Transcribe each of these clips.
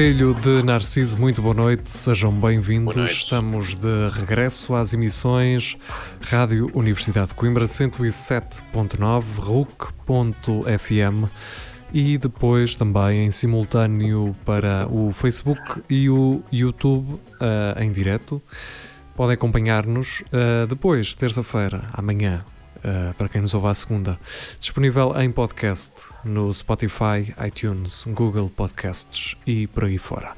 Espelho de Narciso, muito boa noite, sejam bem-vindos. Estamos de regresso às emissões Rádio Universidade de Coimbra 107.9, RUC.fm e depois também em simultâneo para o Facebook e o YouTube eh, em direto. Podem acompanhar-nos eh, depois, terça-feira, amanhã, eh, para quem nos ouve à segunda. Disponível em podcast no Spotify, iTunes, Google Podcasts e por aí fora.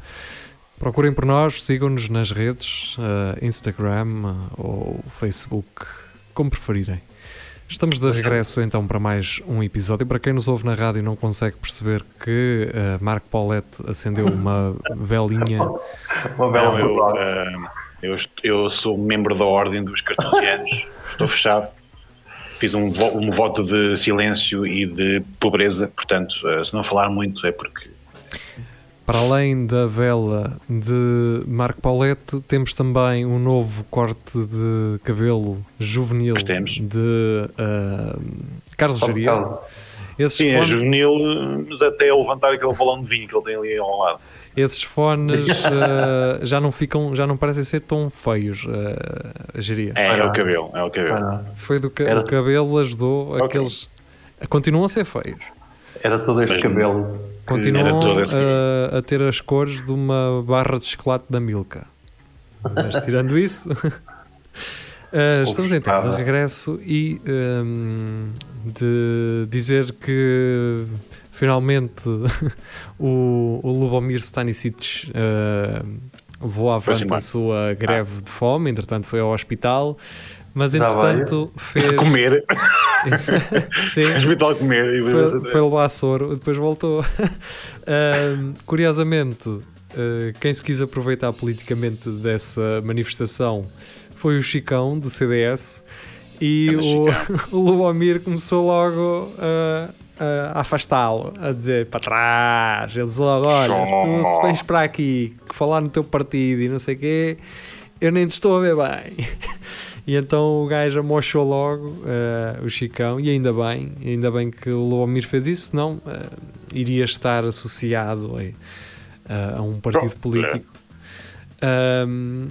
Procurem por nós, sigam-nos nas redes, eh, Instagram eh, ou Facebook, como preferirem. Estamos de regresso então para mais um episódio. Para quem nos ouve na rádio e não consegue perceber que Marco Paulette acendeu uma velinha. Uma Não, eu, eu, eu sou membro da Ordem dos Cartesianos, estou fechado. Fiz um, vo- um voto de silêncio e de pobreza, portanto, ah, se não falar muito é porque. Para além da vela de Marco Paulette, temos também um novo corte de cabelo juvenil de ah, Carlos Esses, Sim, é juvenil, mas até levantar aquele balão de vinho que ele tem ali ao lado. Esses fones ah, já não ficam, já não parecem ser tão feios, ah, Geria. É, é o cabelo, é o cabelo. Era, Foi do que Era- o cabelo ajudou Ok. aqueles. Continuam a ser feios. era todo este Mas- cabelo. Continuam todo esse a, a ter as cores de uma barra de chocolate da Milka. Mas tirando isso, eh, estamos então de regresso e ehm, de dizer que finalmente o, o Lubomir Stanisic eh, levou Foi-se avante a embora. sua greve de fome, entretanto foi ao hospital, mas entretanto fez. Comer, Sim, hospital comer. e foi, foi levar soro, depois voltou. Ahm, curiosamente, ah, quem se quis aproveitar politicamente dessa manifestação foi o Chicão, do CDS, e o, o Lubomir começou logo a, a afastá-lo, a dizer para trás. Ele disse logo: Olha, se tu se vens para aqui falar no teu partido e não sei o quê, eu nem te estou a ver bem. E então o gajo amochou logo eh, o Chicão, e ainda bem, ainda bem que o Lubomir fez isso, senão eh, iria estar associado eh, a, um partido Pronto, político. Ahm,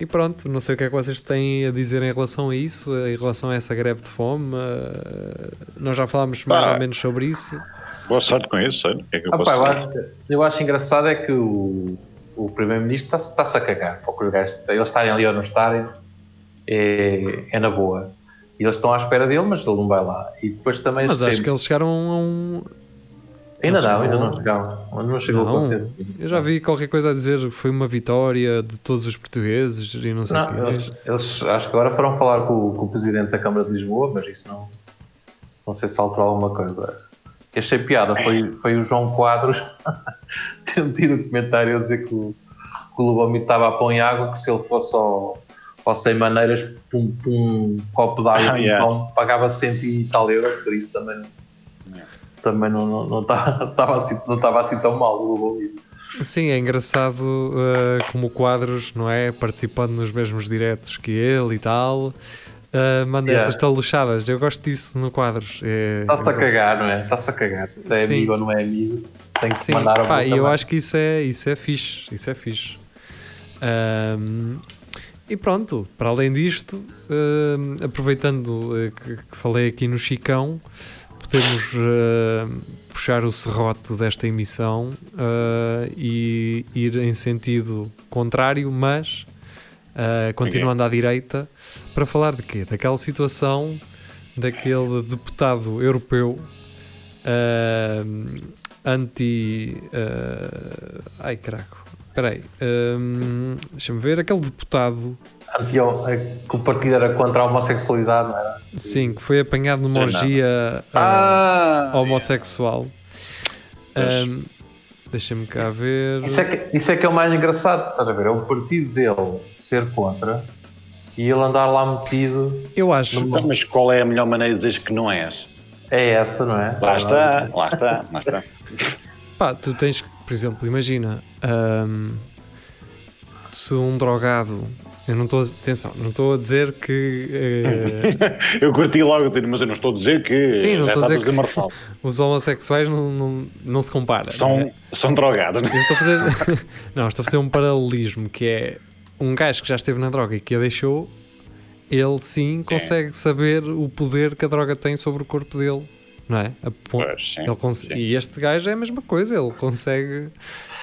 e pronto, não sei o que é que vocês têm a dizer em relação a isso, em relação a essa greve de fome. eh, nós já falámos mais Pá. ou menos sobre isso. Boa sorte com isso, olha. o que é que eu Ah, posso pá, eu, dizer? acho, eu acho engraçado é que o, o Primeiro-Ministro está-se está-se a cagar. Para o eles estarem ali ou não estarem, é, é na boa. E eles estão à espera dele, mas ele não vai lá. E depois também. Mas acho que eles chegaram a um. Ainda não, ainda não chegaram. Não chegou Não, o consenso. Eu já vi qualquer coisa a dizer que foi uma vitória de todos os portugueses e não sei o Não, quê. eles, eles acho que agora foram falar com, o- com o Presidente da Câmara de Lisboa, mas isso não. Não sei se alterou alguma coisa. O achei piada foi, foi o João Quadros ter metido o comentário a dizer que o, que o Lubomir estava a pôr em água, que se ele fosse ao, ao Sem Maneiras, por um, por um copo de água Ah, um yeah. pão, pagava 100 e tal euros, por isso também, também não, não, não, estava, estava assim, não estava assim tão mal o Lubomir. Sim, é engraçado uh, como o Quadros, não é? Participando nos mesmos diretos que ele e tal. Uh, manda Yeah. essas taluchadas. Eu gosto disso no Quadros. É, Está-se a cagar, não é? Está-se a cagar. Se é Sim. amigo ou não é amigo, se tem que Sim, mandar pá, eu acho que isso é, isso é fixe. Isso é fixe. Ahm, e pronto, para além disto, aproveitando eh, que, que falei aqui no Chicão, podemos ahm, puxar o serrote desta emissão ah, e ir em sentido contrário, mas ah, continuando à direita, para falar de quê? Daquela situação daquele deputado europeu anti. ai caraco, espera aí, deixa-me ver. Aquele deputado, que o partido era contra a homossexualidade, não era? sim, que foi apanhado numa orgia ah, Ah! homossexual. Ahm, Deixa-me cá ver. Isso é, que, isso é que é o mais engraçado, estás a ver? É o partido dele ser contra e ele andar lá metido Eu acho. Então, mas qual é a melhor maneira de dizer que não és? é essa, não é? Lá está, lá está, lá está. Pá, tu tens, que, por exemplo, imagina ahm, se um drogado. Eu não estou. Atenção, não estou a dizer que eh, Eu curti logo, mas eu não estou a dizer que. Sim, não já estou a dizer que- os homossexuais não, não, não se compara. não São, é? são drogados, né? Eu estou a fazer. não, estou a fazer um paralelismo que é um gajo que já esteve na droga e que a deixou, ele sim consegue saber o poder que a droga tem sobre o corpo dele. Não é? Pois, sim, ele sim. E este gajo é a mesma coisa, ele consegue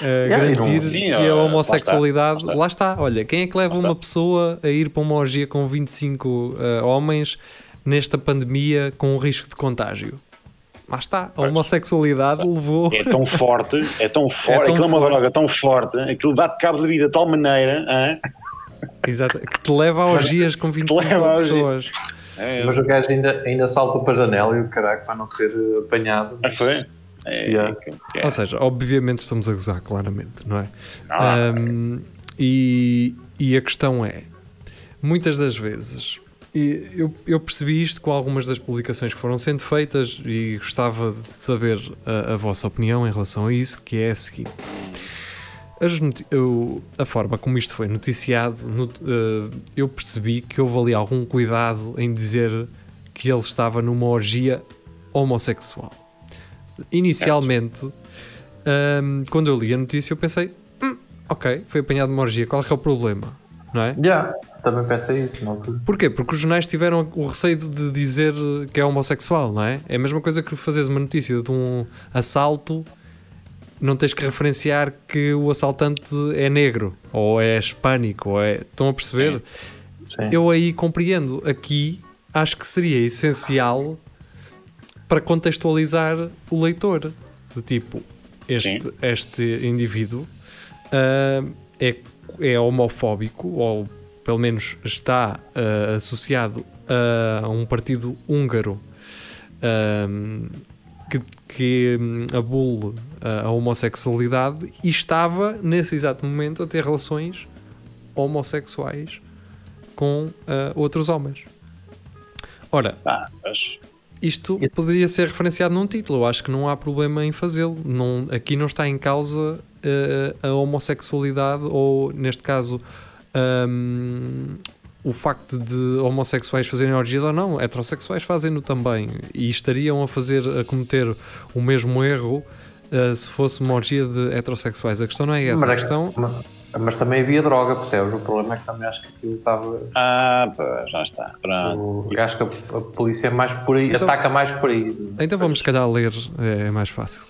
eh, não- garantir sim, que a lá homossexualidade. está, lá Lá está, olha, quem é que leva Lá uma pessoa a ir para uma orgia com 25 eh, homens nesta pandemia com o risco de contágio? Lá está, a homossexualidade levou. É tão forte, é tão forte, tão aquilo é uma droga tão forte, aquilo dá-te cabo de vida de tal maneira. hã? Exato, que te leva a orgias com 25 leva a orgia. Pessoas. É, Mas o gajo ainda, ainda salta para a janela e o caraca para não ser eh, apanhado. ah, foi? É, Yeah. é, Ou seja, obviamente estamos a gozar, claramente, não é? Ah, Ahm, e, e a questão é, muitas das vezes, e eu, eu percebi isto com algumas das publicações que foram sendo feitas e gostava de saber a, a vossa opinião em relação a isso, que é a seguinte. Eu- a forma como isto foi noticiado, no- eh, eu percebi que houve ali algum cuidado em dizer que ele estava numa orgia homossexual. Inicialmente, ahm, quando eu li a notícia, eu pensei: "Hum, ok, foi apanhado numa orgia, qual é, que é o problema? Não é? Já, também pensei isso altura. Porquê? Porque os jornais tiveram o receio de dizer que é homossexual, não é? É a mesma coisa que fazeres uma notícia de um assalto, não tens que referenciar que o assaltante é negro, ou é hispânico, ou é. Estão a perceber? Sim. Eu aí compreendo. Aqui acho que seria essencial para contextualizar o leitor. Do tipo, este, Sim. este indivíduo ah, é, é homofóbico, ou pelo menos está ah, associado a um partido húngaro ah, que, que hum, abole a homossexualidade e estava nesse exato momento a ter relações homossexuais com ah, outros homens. Ora, Ah, mas isto poderia ser referenciado num título, eu acho que não há problema em fazê-lo. Não, aqui não está em causa eh, a homossexualidade, ou neste caso, ahm, o facto de homossexuais fazerem orgias ou não, heterossexuais fazem-no também e estariam a fazer, a cometer o mesmo erro eh, se fosse uma orgia de heterossexuais. A questão não é essa, a Mas, questão. mas, mas também havia droga, percebes? O problema é que também acho que aquilo estava. Ah, pois, já está. Pronto. o- acho que a, a polícia é mais por aí, Então- ataca mais por aí. Então vamos, se calhar, ler, é, é mais fácil.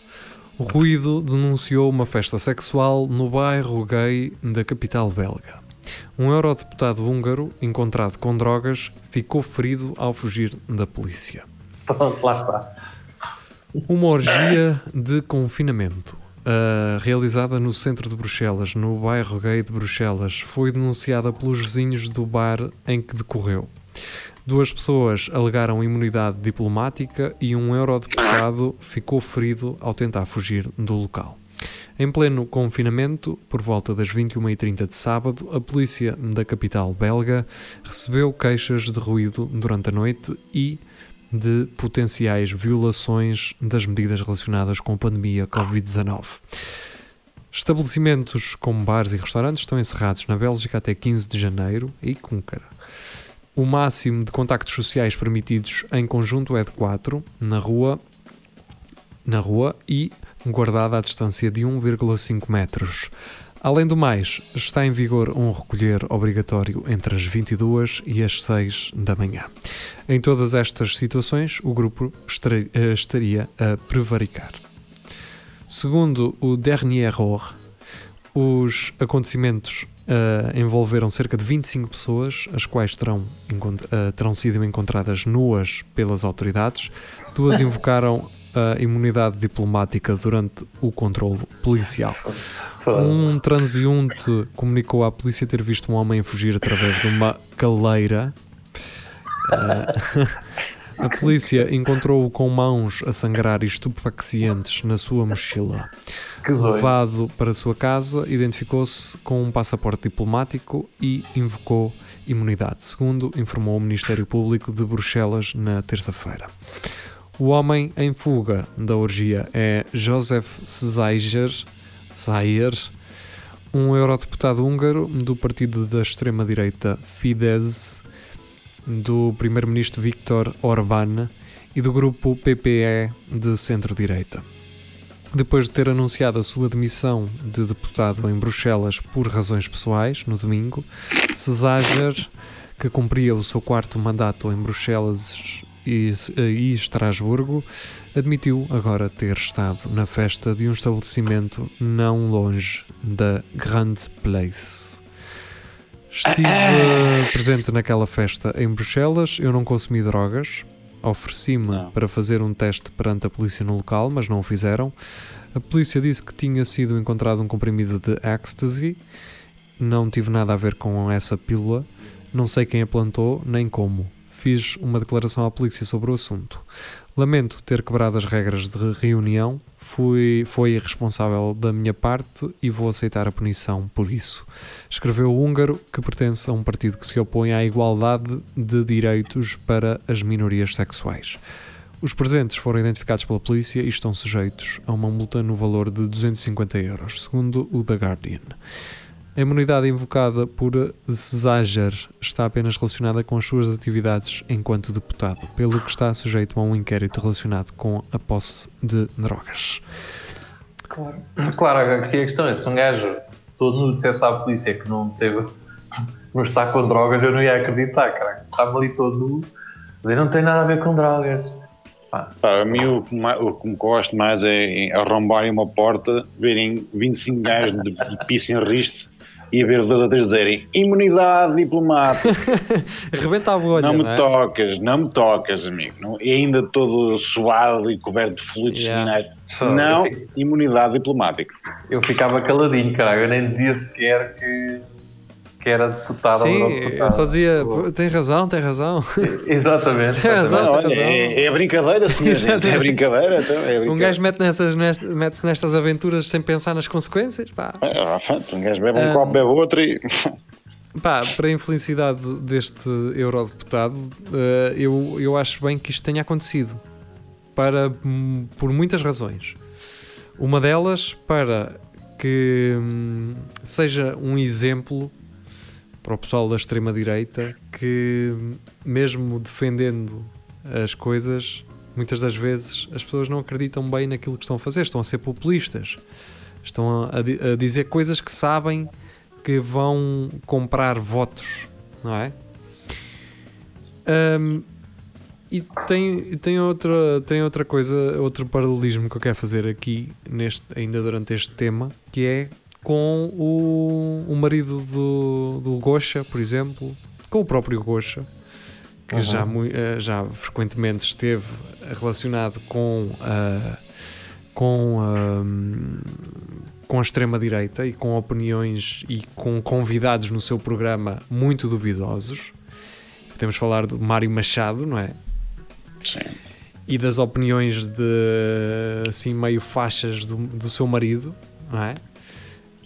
O Ruído denunciou uma festa sexual no bairro gay da capital belga. Um eurodeputado húngaro, encontrado com drogas, ficou ferido ao fugir da polícia. Pronto, lá está. Uma orgia de confinamento, ah, realizada no centro de Bruxelas, no bairro gay de Bruxelas, foi denunciada pelos vizinhos do bar em que decorreu. Duas pessoas alegaram imunidade diplomática e um eurodeputado ficou ferido ao tentar fugir do local. Em pleno confinamento, por volta das 21h30 de sábado, a polícia da capital belga recebeu queixas de ruído durante a noite e de potenciais violações das medidas relacionadas com a pandemia Covid-19. Estabelecimentos como bares e restaurantes estão encerrados na Bélgica até 15 de janeiro e com. O máximo de contactos sociais permitidos em conjunto é de 4 na rua, na rua e guardada a distância de 1,5 metros. Além do mais, está em vigor um recolher obrigatório entre as 22 e as 6 da manhã. Em todas estas situações, o grupo eh, estaria a prevaricar. Segundo o Dernier Error, os acontecimentos eh, envolveram cerca de 25 pessoas, as quais terão, eh, terão sido encontradas nuas pelas autoridades. Duas invocaram a imunidade diplomática durante o controle policial. Um transeunte comunicou à polícia ter visto um homem fugir através de uma caleira. Ah, A polícia encontrou-o com mãos a sangrar e estupefacientes na sua mochila. Levado para a sua casa, identificou-se com um passaporte diplomático e invocou imunidade, segundo informou o Ministério Público de Bruxelas na terça-feira. O homem em fuga da orgia é Josef Szajger, um eurodeputado húngaro do partido da extrema-direita Fidesz, do primeiro-ministro Viktor Orbán e do grupo PPE de centro-direita. Depois de ter anunciado a sua demissão de deputado em Bruxelas por razões pessoais, no domingo, Cesager, que cumpria o seu quarto mandato em Bruxelas e, e Estrasburgo, admitiu agora ter estado na festa de um estabelecimento não longe da Grand Place. Estive eh, presente naquela festa em Bruxelas, eu não consumi drogas, ofereci-me para fazer um teste perante a polícia no local, mas não o fizeram. A polícia disse que tinha sido encontrado um comprimido de ecstasy, não tive nada a ver com essa pílula, não sei quem a plantou nem como. Fiz uma declaração à polícia sobre o assunto. Lamento ter quebrado as regras de reunião, fui, foi irresponsável da minha parte e vou aceitar a punição por isso. Escreveu o húngaro, que pertence a um partido que se opõe à igualdade de direitos para as minorias sexuais. Os presentes foram identificados pela polícia e estão sujeitos a uma multa no valor de 250 euros, segundo o The Guardian. A imunidade invocada por Cesager está apenas relacionada com as suas atividades enquanto deputado, pelo que está sujeito a um inquérito relacionado com a posse de drogas. Claro. Claro, aqui a questão é: se um gajo todo nu dissesse à polícia que não teve, não está com drogas, eu não ia acreditar, cara. Estava ali todo nu, mas ele não tem nada a ver com drogas. Pá, a mim o que, ma- o que me gosto mais é em arrombarem uma porta, verem 25 gajos de, de pisse em riste e a ver dois ou três dizerem imunidade diplomática, Rebenta a bolha, não me não é? tocas, não me tocas, amigo. Não, e ainda todo suado e coberto de fluidos Yeah. seminais. Não, fico- imunidade diplomática. Eu ficava caladinho, caralho. Eu nem dizia sequer que, que era deputado ou Sim, não eu só dizia, "Pô, tem razão, tem razão. Exatamente. Tem razão. Não, tem olha, razão. é, é brincadeira, senhor é brincadeira. Então, é Um brincadeira. gajo mete nessas, nest- mete-se nestas aventuras sem pensar nas consequências, pá. Ah, um gajo bebe um Ah, copo, bebe outro e. Pá, para a infelicidade deste eurodeputado, eh, eu, eu acho bem que isto tenha acontecido. Para, por muitas razões. Uma delas, para que hum, seja um exemplo para o pessoal da extrema-direita que, mesmo defendendo as coisas, muitas das vezes as pessoas não acreditam bem naquilo que estão a fazer, estão a ser populistas, estão a, a di- a dizer coisas que sabem que vão comprar votos, não é? Ahm, e tem, tem, outra, tem outra coisa, outro paralelismo que eu quero fazer aqui, neste, ainda durante este tema, que é com o, o marido do, do Gosha, por exemplo, com o próprio Gosha, que Uhum. já, eh, já frequentemente esteve relacionado com a com a, com a extrema-direita e com opiniões e com convidados no seu programa muito duvidosos. Podemos falar do Mário Machado, não é? Sim. E das opiniões de assim meio faixas do, do seu marido, não é?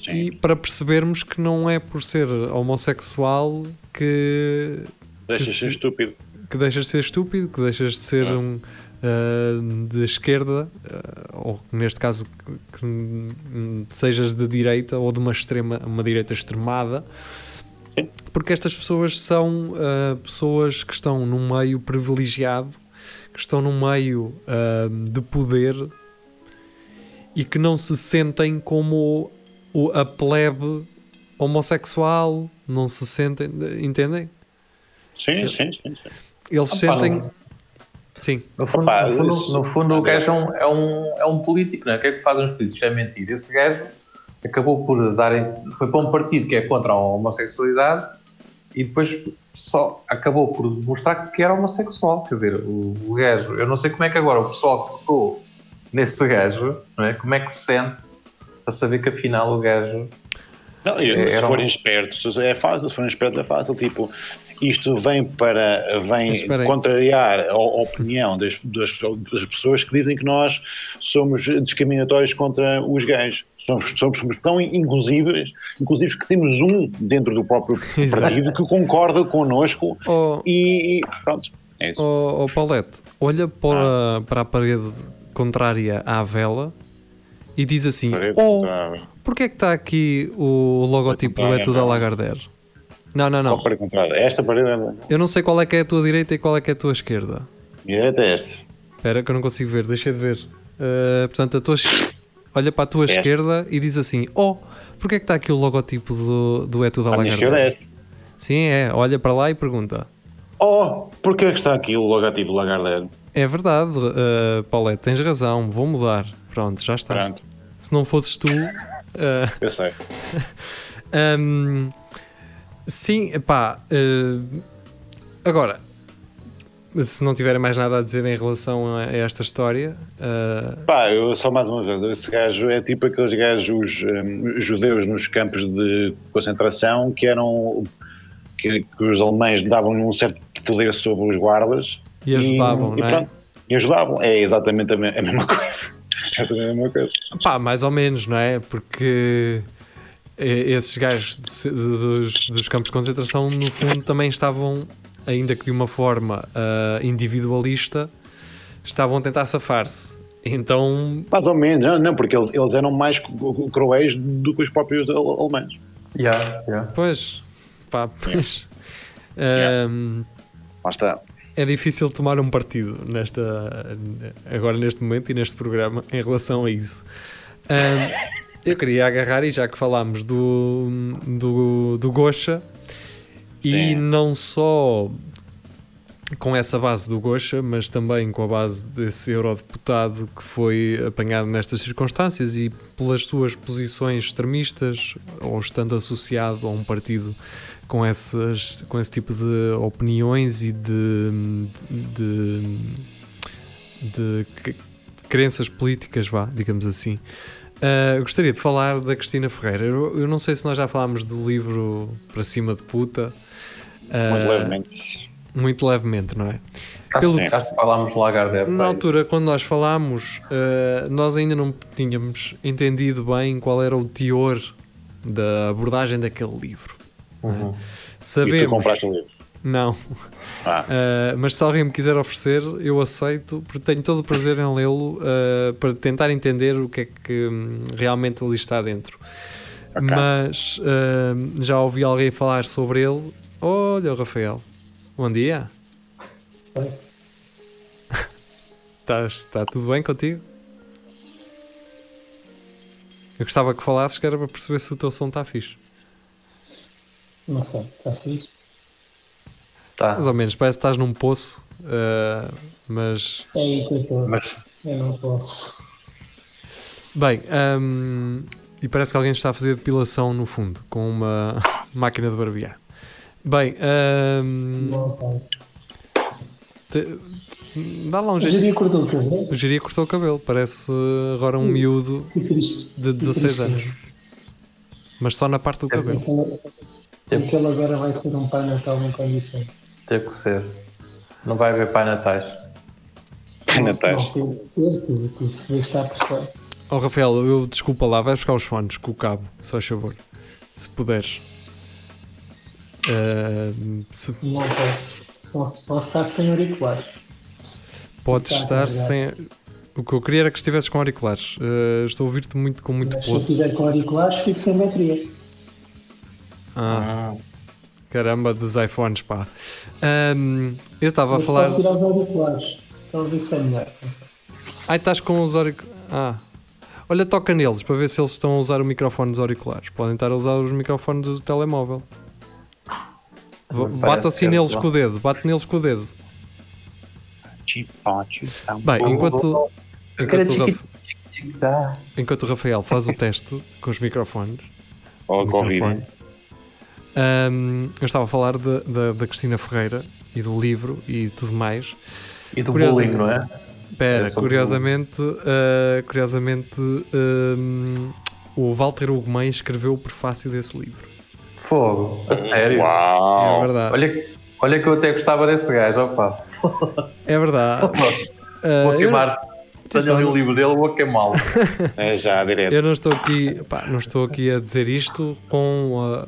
Sim. E para percebermos que não é por ser homossexual que, Deixa que ser se- estúpido. que deixas de ser estúpido, que deixas de ser Ah. um ah, de esquerda, ah, ou neste caso que, hum, sejas de direita ou de uma extrema, uma direita extremada, Sim. porque estas pessoas são ah, pessoas que estão num meio privilegiado, que estão num meio de poder e que não se sentem como o, a plebe homossexual, não se sentem, entendem? Sim, sim, sim. sim. Eles Opa, sentem. não- Sim, No fundo, Opa, no fundo, isso- no fundo o gajo é um, é, um, é um político, não é? O que é que fazem os políticos? É mentir. Esse gajo acabou por darem. Foi para um partido que é contra a homossexualidade e depois só acabou por mostrar que era homossexual. Quer dizer, o, o gajo. Eu não sei como é que agora o pessoal que votou nesse gajo, não é? Como é que se sente a saber que afinal o gajo. Não, É, se um- forem espertos, é fácil, se forem espertos é fácil. Tipo, isto vem para vem contrariar a, a opinião das, das, das pessoas que dizem que nós somos discriminatórios contra os gays. Somos, somos, somos tão inclusivos, inclusivos que temos um dentro do próprio Exato. partido que concorda connosco Oh, e, e pronto. É isso. oh, oh, Paulette, olha para, para a parede contrária à vela e diz assim: Oh, contrária. porquê é que está aqui o logotipo do contrária, Etu da não. Lagardère? Não, não, não. Esta parede é Eu não sei qual é que é a tua direita e qual é que é a tua esquerda. direita é esta. Espera que eu não consigo ver, deixa de ver. Uh, portanto, a tua olha para a tua Esta. esquerda e diz assim: Oh, porquê é que está aqui o logotipo do, do Etu da A minha esquerda é Lagardère? esta. Sim, é. Olha para lá e pergunta. Oh, porquê é que está aqui o logotipo Lagardère? É verdade, uh, Paulette, tens razão, vou mudar. Pronto, já está. Pronto, Se não fosses tu. uh, eu sei. um, sim, pá. uh, agora, se não tiverem mais nada a dizer em relação a esta história, uh, Pá, eu só mais uma vez, esse gajo é tipo aqueles gajos hum, judeus nos campos de concentração que eram que, que os alemães davam um certo poder sobre os guardas E ajudavam, e não é? pronto, e ajudavam, é exatamente a, me- a mesma coisa. É exatamente a mesma coisa. pá, mais ou menos, não é? Porque eh, esses gajos do- dos, dos campos de concentração, no fundo, também estavam, ainda que de uma forma uh, individualista, estavam a tentar safar-se. Então, Mais ou menos, não, não porque eles, eles eram mais cru- cruéis do que os próprios ale- alemães. Yeah, yeah. pois, pá, pois. Yeah. Um, Lá está. É difícil tomar um partido nesta agora neste momento e neste programa em relação a isso. Ahm, eu queria agarrar e já que falámos do do, do Gosha e não só com essa base do Gosha, mas também com a base desse eurodeputado que foi apanhado nestas circunstâncias e pelas suas posições extremistas ou estando associado a um partido com, essas, com esse tipo de opiniões e de, de, de c- crenças políticas, vá, digamos assim. Ah, gostaria de falar da Cristina Ferreira. Eu, eu não sei se nós já falámos do livro Para Cima de Puta. Ah, Muito levemente. Muito levemente, não é? Acho, Pelo que- acho que falámos de Lagardère. Na altura, quando nós falámos, eh, nós ainda não tínhamos entendido bem qual era o teor da abordagem daquele livro. não é? Uhum. E tu Sabemos, compraste o livro. não, Ah, Eh, mas se alguém me quiser oferecer, eu aceito, porque tenho todo o prazer em lê-lo eh, para tentar entender o que é que hum, realmente ali está dentro. ok. Mas eh, já ouvi alguém falar sobre ele. Olha, o Rafael, bom dia. Oi. Estás, está tudo bem contigo? Eu gostava que falasses que era para perceber se o teu som está fixe. Não sei, está fixe? Tá. Mais ou menos, parece que estás num poço, eh, mas É aí que eu estou. Mas Eu não posso. Bem, hum, e parece que alguém está a fazer depilação no fundo com uma máquina de barbear. Bem, posso. te- dá lá um jeito. diria cortou o cabelo. O Jiria cortou o cabelo, parece agora um miúdo de 16 anos, mas só na parte do cabelo. Aquele, aquele agora vai ser um pai natal em condições. teve que ser. Não vai haver Pai Natais. Ser, porque isso por cima. Oh Rafael, eu desculpa lá, vai buscar os fones com o cabo, só a favor, se puderes. Hum, se Não posso. Posso, posso estar sem auriculares. podes Tá, estar obrigado. sem. O que eu queria era que estivesses com auriculares. Uh, estou a ouvir-te muito com muito Mas se eu poço. estiver com auriculares, fico sem bateria. Ah, caramba, dos iPhones, pá. Ahm, eu estava a falar. posso tirar os auriculares. Então ver se é melhor. Ai, estás com os auriculares. Ah. Olha, toca neles para ver se eles estão a usar o microfone dos auriculares. Podem estar a usar os microfones do telemóvel. Bate assim neles com o dedo, bate neles com o dedo. Então, Bem, enquanto, enquanto, o, Tá. enquanto o Rafael faz o teste com os microfones, o microfone, ahm, eu estava a falar de- da- da Cristina Ferreira e do livro e tudo mais. E do bullying, não é? Sobre curiosamente, uh, curiosamente um, o Walter Ugumem escreveu o prefácio desse livro. Fogo. A sério. É Uau! verdade. Olha, Olha que eu até gostava desse gajo, opa. É verdade. Uh, Vou eu, queimar. Tenho ali o livro dele, vou queimá-lo. É já, direto. eu não estou aqui, pá, não estou aqui a dizer isto com, uh,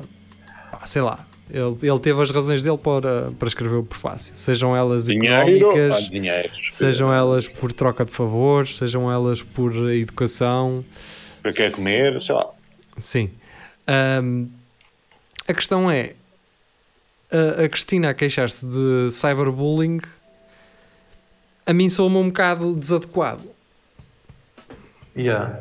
pá, sei lá, ele, ele teve as razões dele para, para escrever o prefácio, sejam elas Dinheiro, económicas, ah, dinheiro. sejam elas por troca de favores, sejam elas por educação, Para quer comer, sei lá. sim. Ahm, a questão é, a, a Cristina a queixar-se de cyberbullying, a mim soa-me um bocado desadequado. Yeah.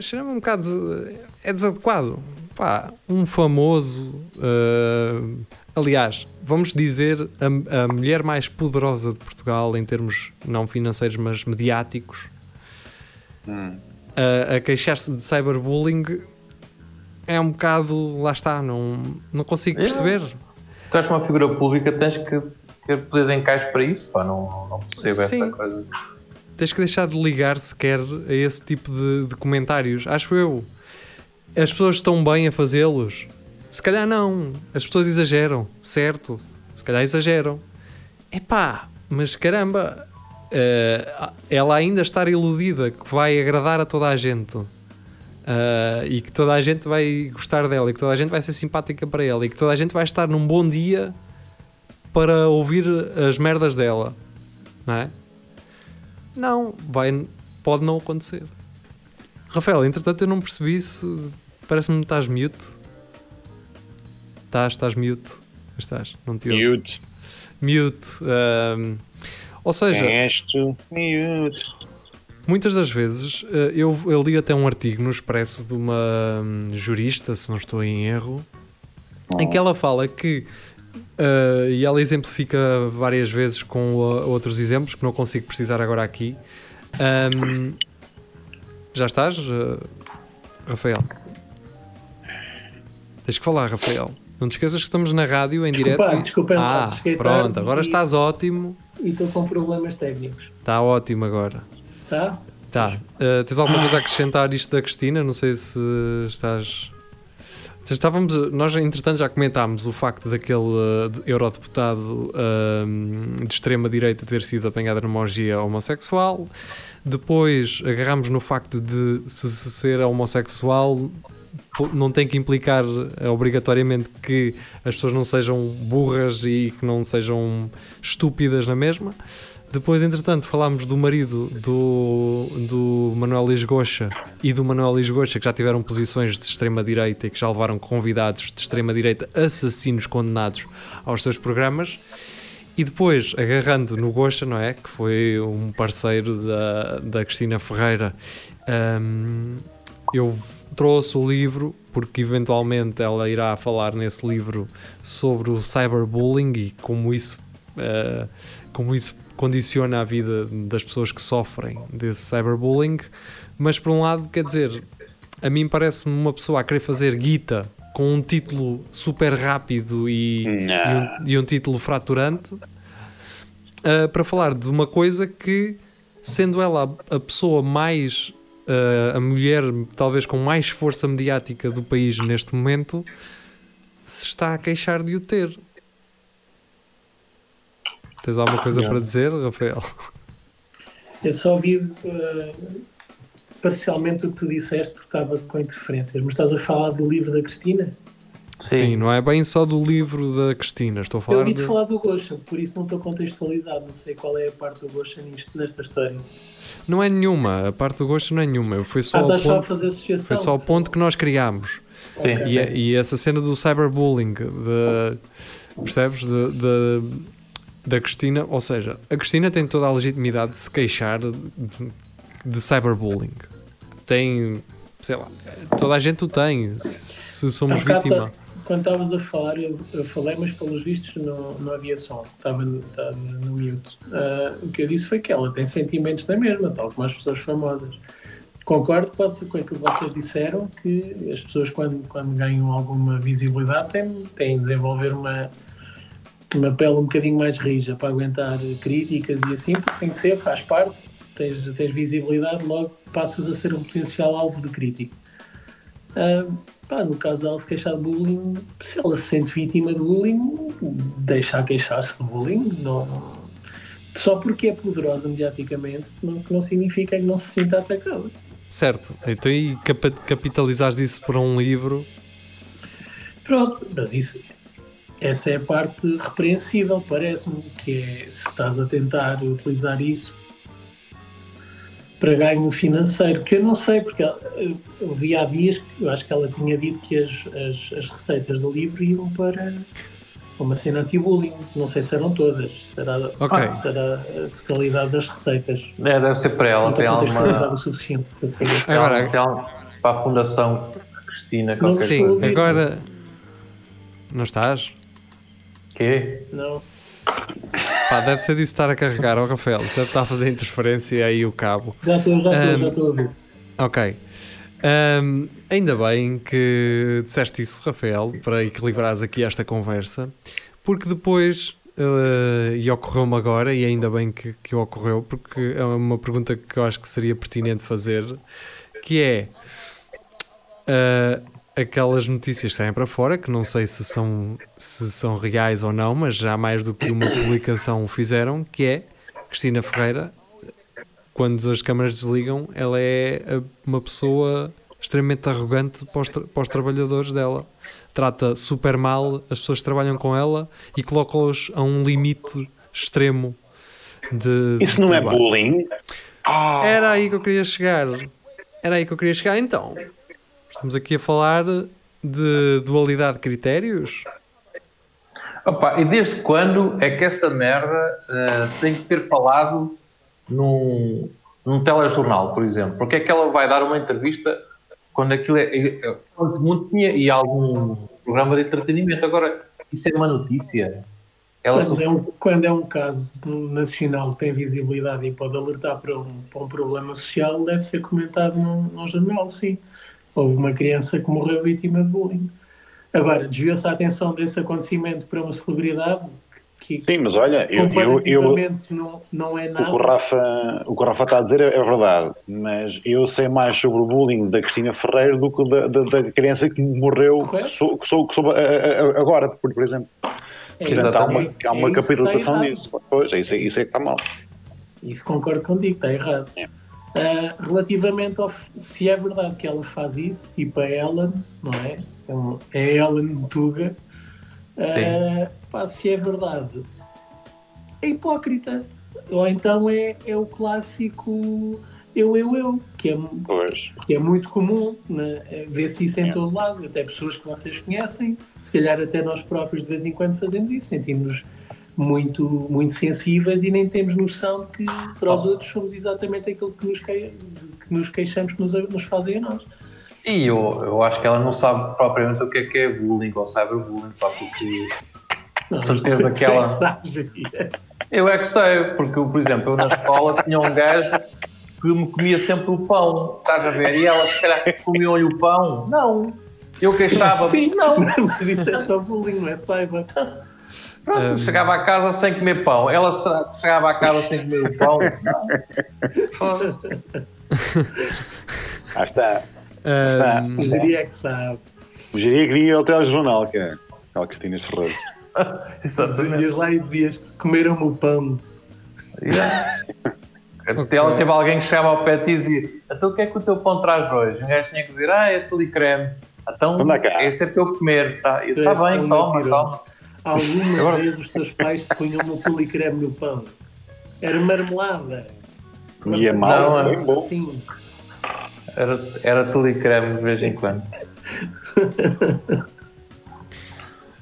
Cheira-me um bocado. des- É desadequado. Pá, um famoso. ah, aliás, vamos dizer a, a mulher mais poderosa de Portugal em termos não financeiros, mas mediáticos, Hum. a, a queixar-se de cyberbullying é um bocado. Lá está, não, não consigo perceber. Tu és uma figura pública, tens que ter poder de encaixe para isso, pá, não, não percebo Sim. essa coisa. tens que deixar de ligar sequer a esse tipo de, de comentários. Acho eu. As pessoas estão bem a fazê-los. Se calhar não. As pessoas exageram, certo? Se calhar exageram. Epá, mas caramba, eh, ela ainda estar iludida que vai agradar a toda a gente. Eh, e que toda a gente vai gostar dela e que toda a gente vai ser simpática para ela e que toda a gente vai estar num bom dia para ouvir as merdas dela, não é? Não, vai, pode não acontecer. Rafael, entretanto eu não percebi se parece-me que estás mute. Estás, estás mute. Estás, não te ouço. Miúdo. Mute. ahm, ou seja? Miúdo. Muitas das vezes eh, eu, eu li até um artigo no Expresso de uma hum, jurista, se não estou em erro, em que ela fala que eh, e ela exemplifica várias vezes com uh, outros exemplos que não consigo precisar agora aqui. Ahm, já estás, eh, Rafael? Tens que falar, Rafael. Não te esqueças que estamos na rádio em Desculpa, direto. e- desculpa, ah, pronto, agora e- estás ótimo. E estou com problemas técnicos, Está ótimo agora. Tá? Tá. Uh, tens alguma coisa a acrescentar isto da Cristina? Não sei se estás. Estávamos, nós, entretanto, já comentámos o facto daquele uh, de- eurodeputado uh, de extrema-direita ter sido apanhado numa orgia homossexual. Depois agarramos no facto de se, se ser homossexual não tem que implicar uh, obrigatoriamente que as pessoas não sejam burras e que não sejam estúpidas na mesma. Depois, entretanto, falámos do marido do, do Manuel Lisgocha e do Manuel Lisgocha, que já tiveram posições de extrema-direita e que já levaram convidados de extrema-direita assassinos condenados aos seus programas. E depois, agarrando no Gocha, não é? Que foi um parceiro da, da Cristina Ferreira, hum, eu trouxe o livro porque eventualmente ela irá falar nesse livro sobre o cyberbullying e como isso, eh, como isso condiciona a vida das pessoas que sofrem desse cyberbullying. Mas por um lado, quer dizer, a mim parece-me uma pessoa a querer fazer guita com um título super rápido e, e, um, e um título fraturante ah, para falar de uma coisa que, sendo ela a, a pessoa mais, ah, a mulher talvez com mais força mediática do país neste momento, se está a queixar de o ter. Tens alguma coisa Não. para dizer, Rafael? Eu só ouvi uh, parcialmente o que tu disseste porque estava com interferências, mas estás a falar do livro da Cristina? Sim. não é bem só do livro da Cristina, estou a Eu falar ouvi-te de... falar do Gosha, por isso não estou contextualizado, não sei qual é a parte do Gosha nisto, nesta história. Não é nenhuma, a parte do gosto não é nenhuma, foi só ah, o estás só a ponto, foi só o ponto que nós criámos. Sim. E, e essa cena do cyberbullying, de, percebes? De, de- da Cristina, ou seja, a Cristina tem toda a legitimidade de se queixar de, de cyberbullying. Tem, sei lá, toda a gente o tem, se somos Há bocado, vítima. Quando estavas a falar, eu, eu falei, mas pelos vistos não, não havia som, estava, no- estava no mute. Ah, o que eu disse foi que ela tem sentimentos da mesma, tal como as pessoas famosas. Concordo com aquilo que vocês disseram, que as pessoas, quando, quando ganham alguma visibilidade, têm, têm de desenvolver uma, uma pele um bocadinho mais rija para aguentar críticas e assim, porque tem que ser, faz parte, tens, tens visibilidade, logo passas a ser um potencial alvo de crítica. Ah, pá, no caso dela se queixar de bullying, se ela se sente vítima de bullying, deixa a queixar-se de bullying. Não, só porque é poderosa mediaticamente, não, não significa que não se sinta atacada. Certo. Então, e capitalizares isso para um livro? Pronto, mas isso, essa é a parte repreensível, parece-me, que é se estás a tentar utilizar isso para ganho financeiro, que eu não sei, porque eu vi há dias, eu acho que ela tinha dito que as, as, as receitas do livro iam para uma cena anti-bullying, não sei se eram todas, será, Ok. será a totalidade das receitas. É, deve ser para ela, tem alguma. o suficiente para saber. Agora- tem alguma- para a Fundação Cristina, Não qualquer. Sim, coisa. agora. Não estás? Quê? Não, Pá, deve ser disso estar a carregar, ó Rafael. Deve estar a fazer interferência aí o cabo. já estou, já estou, Um, já estou a ver. Ok. Ahm, ainda bem que disseste isso, Rafael, para equilibrares aqui esta conversa, porque depois, eh, e ocorreu-me agora, e ainda bem que, que ocorreu, porque é uma pergunta que eu acho que seria pertinente fazer, que é ah, aquelas notícias que saem para fora, que não sei se são, se são reais ou não, mas já mais do que uma publicação fizeram, que é Cristina Ferreira quando as câmaras desligam, ela é uma pessoa extremamente arrogante para os, tra- para os trabalhadores dela. Trata super mal as pessoas que trabalham com ela e coloca-os a um limite extremo de. Isso de não é trabalho. bullying? Ah, Era aí que eu queria chegar. Era aí que eu queria chegar. Então, estamos aqui a falar de dualidade de critérios. Opa, e desde quando é que essa merda eh, tem que ser falado num, num telejornal, por exemplo? Porque é que ela vai dar uma entrevista quando aquilo é. é- é- quando muito tinha e algum programa de entretenimento. Agora, isso é uma notícia. Ela só- Quando é, um, quando é um caso nacional que tem visibilidade e pode alertar para um, para um problema social, deve ser comentado num, num jornal, sim. Houve uma criança que morreu vítima de bullying. Agora, desviou-se a atenção desse acontecimento para uma celebridade que, sim, mas olha, eu, eu, eu, não, não é o, nada. que o, Rafa, o que o Rafa está a dizer é, é verdade, mas eu sei mais sobre o bullying da Cristina Ferreira do que da, da, da criança que morreu, Correto. que sou, que sou, que sou a- a- a- agora, por, por exemplo. É Portanto, há uma, exatamente- há uma é capitalização disso. Pois, é isso, é- isso é que está mal. Isso concordo contigo, está errado. É. Ah, relativamente ao se é verdade que ela faz isso, tipo a Ellen, não é? É um- É a Ellen Tuga. Ah, pá, se é verdade, é hipócrita. Ou então é, é o clássico eu, eu, eu, que é, Pois. que é muito comum, né? vê-se isso em todo lado, até pessoas que vocês conhecem, se calhar até nós próprios de vez em quando fazemos isso, sentimos muito, muito sensíveis e nem temos noção de que para os outros somos exatamente aquilo que nos, que, que nos queixamos que nos, nos fazem a nós. E eu, eu acho que ela não sabe propriamente o que é que é bullying ou cyberbullying, pá, porque Não, Certeza que ela- eu é que sei, porque, por exemplo, eu na escola tinha um gajo que me comia sempre o pão, estás a ver? E ela, se calhar, comia-lhe o pão? Não. Eu queixava, Sim, não. mas isso é só bullying, não é saiba. Pronto, chegava a casa sem comer pão. Ela chegava a casa sem comer o pão. Não. Foda-se. Ah, está. Ahm, O Jiri é que sabe. O Jiri queria o telejornal, que é aquela Cristina Ferreira. Exatamente. Ias lá e dizias comeram-me o pão. Até ela teve alguém que chegava ao pé e dizia: Então o que é que o teu pão traz hoje? Um gajo tinha que dizer: Ah, é tule creme. Então, esse é para eu comer. Tá, Tu tá és bem, toma, toma. Alguma Agora- vez os teus pais te punham um tulicreme no pão? Era marmelada. E é mau, Não, bem bom. Sim. Era, era creme de vez em quando.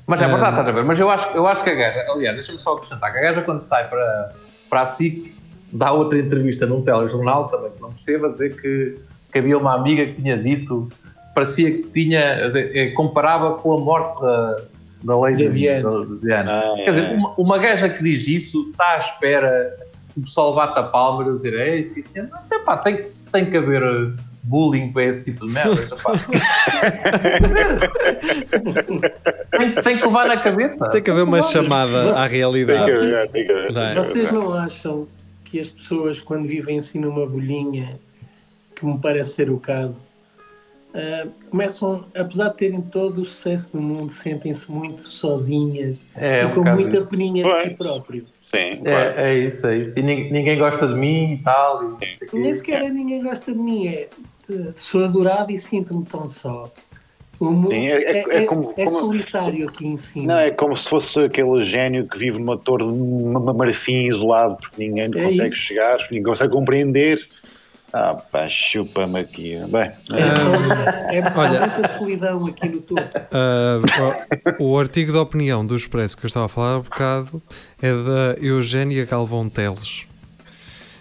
Mas é verdade, estás a ver? Mas eu acho, eu acho que a gaja, aliás, deixa-me só acrescentar, que a gaja quando sai para, para a SIC, dá outra entrevista num telejornal, também que não perceba, dizer que, que havia uma amiga que tinha dito, parecia que tinha, eh, comparava com a morte da, da Lady Da Diana. da- da Diana. Ah, Quer dizer, uma, uma gaja que diz isso está à espera que o pessoal bata a palma e dizer é isso, isso, tem, pá, tem, tem que haver eh, bullying para esse tipo de merdas. pá. tem, tem que levar na cabeça. tem que haver uma chamada à tem que realidade. haver, tem que haver. Não é? Vocês não acham que as pessoas, quando vivem assim numa bolhinha, que me parece ser o caso, uh, começam, apesar de terem todo o sucesso do mundo, sentem-se muito sozinhas É, e um com muita isso. peninha de si próprio. Sim, claro. É, é isso, é isso. E ninguém, ninguém gosta de mim e tal. E. Nem sequer é ninguém gosta de mim, é sou adorado e sinto-me tão só. O mundo Sim, é- é- é como- é como- solitário aqui em cima. Não, é como se fosse aquele gênio que vive numa torre de ma- marfim isolado, porque ninguém lhe É consegue isso. chegar, ninguém consegue compreender. Ah, pá, chupa-me aqui. Bem, É, só- é, há olha- muita solidão aqui no topo. Ah, o, o artigo de opinião do Expresso que eu estava a falar há bocado é da Eugénia Galvão Teles.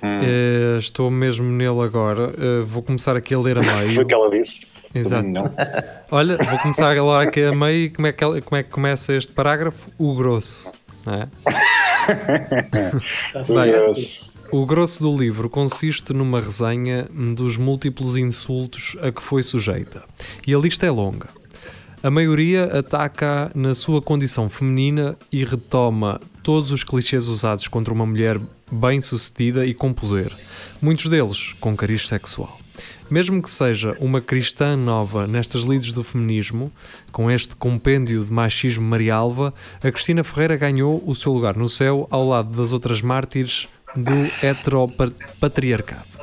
hum, Eh, estou mesmo nele agora. Eh, vou começar aqui a ler a foi meio. o que ela disse. Exato. Não. Olha, vou começar a ler aqui a meio. e Como é, que, ela- como é que começa este parágrafo? O grosso. não é? Bem, certo. O grosso do livro consiste numa resenha dos múltiplos insultos a que foi sujeita. E a lista é longa. A maioria ataca na sua condição feminina e retoma todos os clichês usados contra uma mulher bem-sucedida e com poder, muitos deles com cariz sexual. Mesmo que seja uma cristã nova nestas lides do feminismo, com este compêndio de machismo marialva, a Cristina Ferreira ganhou o seu lugar no céu ao lado das outras mártires do heteropatriarcado.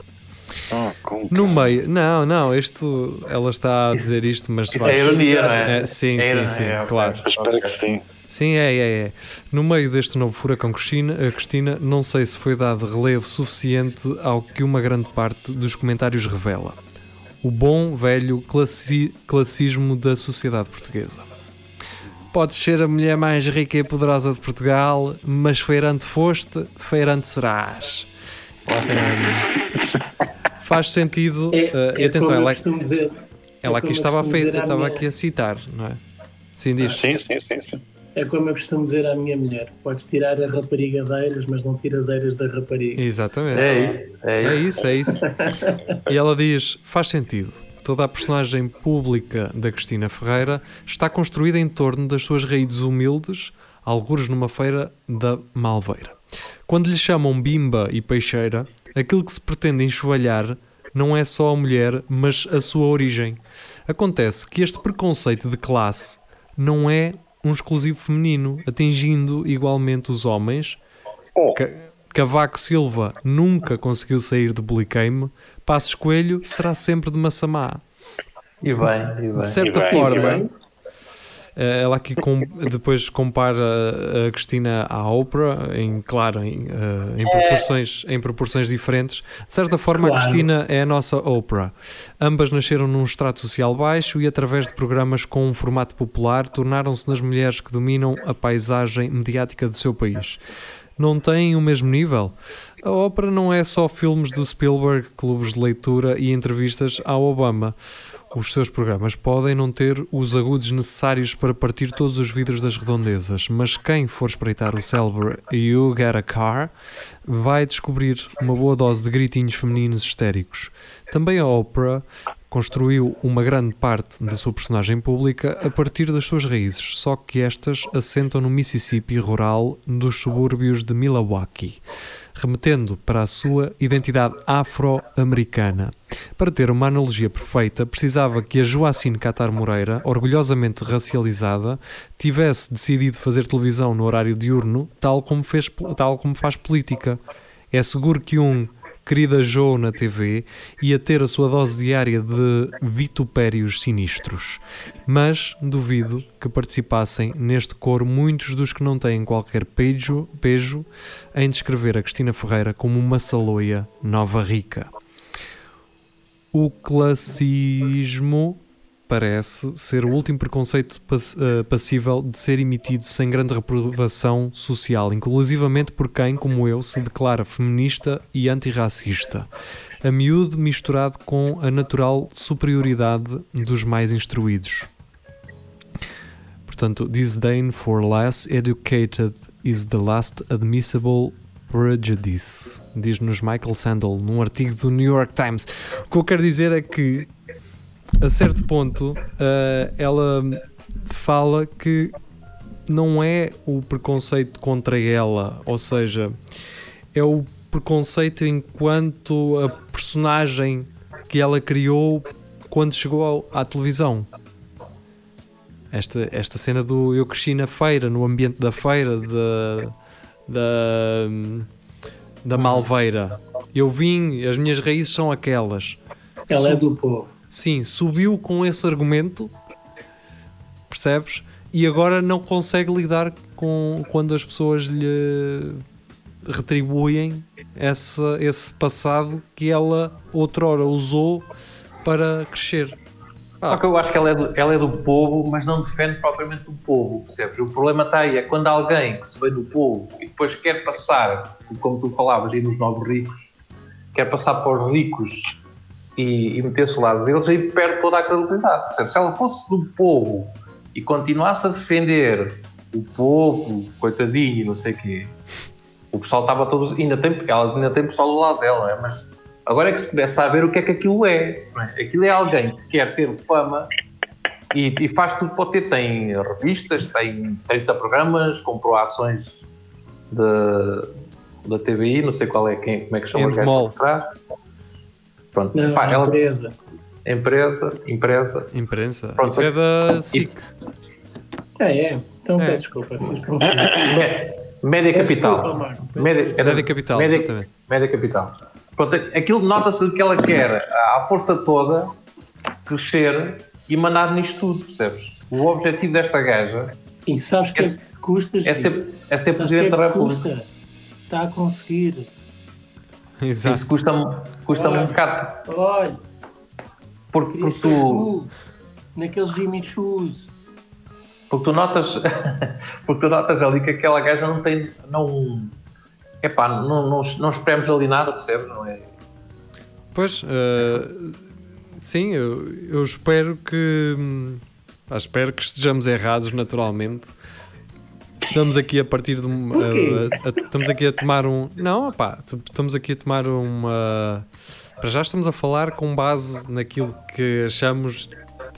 Oh, com No meio, não, não, isto, ela está a dizer isto, mas Isso é ironia, não é? É, sim, É, sim, sim, é, claro. Espero que sim. Sim, é, é, é. No meio deste novo furacão Cristina, a Cristina, não sei se foi dado relevo suficiente ao que uma grande parte dos comentários revela. O bom velho classi- classismo da sociedade portuguesa. Podes ser a mulher mais rica e poderosa de Portugal, mas feirante foste, feirante serás. Faz sentido. É, uh, e é atenção, como eu ela, costumo dizer- ela é aqui estava, fe- estava aqui a citar, não é? Sim, diz. Sim, sim, sim, sim. É como eu costumo dizer à minha mulher: podes tirar a rapariga de eiras, mas não tiras eiras da rapariga. Exatamente. É isso, é É isso. isso, é isso. E ela diz: faz sentido. Toda a personagem pública da Cristina Ferreira está construída em torno das suas raízes humildes, algures numa feira da Malveira. Quando lhe chamam Bimba e Peixeira, aquilo que se pretende enxovalhar não é só a mulher, mas a sua origem. Acontece que este preconceito de classe não é um exclusivo feminino, atingindo igualmente os homens, Oh, Ca- Cavaco Silva nunca conseguiu sair de Buliqueime, Passos Coelho será sempre de Massamá. E bem, e bem. De certa E bem, forma, e bem. eh, ela aqui com- depois compara a Cristina à Oprah, em, claro, em, eh, em proporções, em proporções diferentes. De certa forma, a Claro. Cristina é a nossa Oprah. Ambas nasceram num estrato social baixo e, através de programas com um formato popular, tornaram-se nas mulheres que dominam a paisagem mediática do seu país. Não têm o mesmo nível? A ópera não é só filmes do Spielberg, clubes de leitura e entrevistas ao Obama. Os seus programas podem não ter os agudos necessários para partir todos os vidros das redondezas, mas quem for espreitar o célebre You Get a Car vai descobrir uma boa dose de gritinhos femininos histéricos. Também a ópera construiu uma grande parte da sua personagem pública a partir das suas raízes, só que estas assentam no Mississippi rural dos subúrbios de Milwaukee, remetendo para a sua identidade afro-americana. Para ter uma analogia perfeita, precisava que a Joacine Catar Moreira, orgulhosamente racializada, tivesse decidido fazer televisão no horário diurno, tal como, fez, tal como faz política. É seguro que um querida Jo na TV ia ter a sua dose diária de vitupérios sinistros. Mas duvido que participassem neste coro muitos dos que não têm qualquer pejo, pejo em descrever a Cristina Ferreira como uma saloia nova rica. O classismo parece ser o último preconceito eh, passível de ser emitido sem grande reprovação social, inclusivamente por quem, como eu, se declara feminista e antirracista, a miúdo misturado com a natural superioridade dos mais instruídos. Portanto, disdain for less educated is the last admissible prejudice, diz-nos Michael Sandel num artigo do New York Times. O que eu quero dizer é que, a certo ponto, eh, ela fala que não é o preconceito contra ela, ou seja, é o preconceito enquanto a personagem que ela criou quando chegou ao- à televisão. Esta, esta cena do eu cresci na feira, no ambiente da feira, da, da, da Malveira. Eu vim, as minhas raízes são aquelas. Ela é Su- do povo. Sim, subiu com esse argumento, percebes? E agora não consegue lidar com quando as pessoas lhe retribuem essa, esse passado que ela outrora usou para crescer. Só que eu acho que ela é, do, ela é do povo, mas não defende propriamente o povo, percebes? O problema está aí, é quando alguém que se vê do povo e depois quer passar, como tu falavas, aí nos novos ricos, quer passar para os ricos e, e meter-se ao lado deles, aí perde toda a credibilidade? Se ela fosse do povo e continuasse a defender o povo, coitadinho não sei o quê, o pessoal estava todo... Ainda tem, ela ainda tem pessoal do lado dela, é? mas Agora é que se começa a ver o que é que aquilo é. é? Aquilo é alguém que quer ter fama e, e faz tudo para ter. Tem revistas, tem 30 programas, comprou ações da, da TVI, não sei qual é, quem, como é que chama o gajo Endemol. por trás. Pronto, Não, pá, ela, empresa. empresa, empresa. Imprensa. Pronto. Isso é da SIC. É, é. Então É. peço desculpa. Mé- Média Capital. Média, é da- Média Capital, Média- exatamente. Média Capital. Pronto, aquilo nota-se que ela quer, à força toda, crescer e mandar nisto tudo, percebes? O objetivo desta gaja E sabes que é que custa? é ser, é ser Presidente que da é que República. custa? Está a conseguir. Exato. Isso custa-me custa um bocado. Olha, Porque, porque, tu, naqueles Jimmy Shoes. porque, tu notas, porque tu notas ali que aquela gaja não tem. Não, epá, não, não, não esperemos ali nada, percebes? Não é? Pois, eh, sim, eu, eu espero que. hum, pá, espero que estejamos errados, naturalmente. Estamos aqui a partir de um. Porquê? a- a- estamos aqui a tomar um. Não, pá, estamos aqui a tomar uma. Para já estamos a falar com base naquilo que achamos,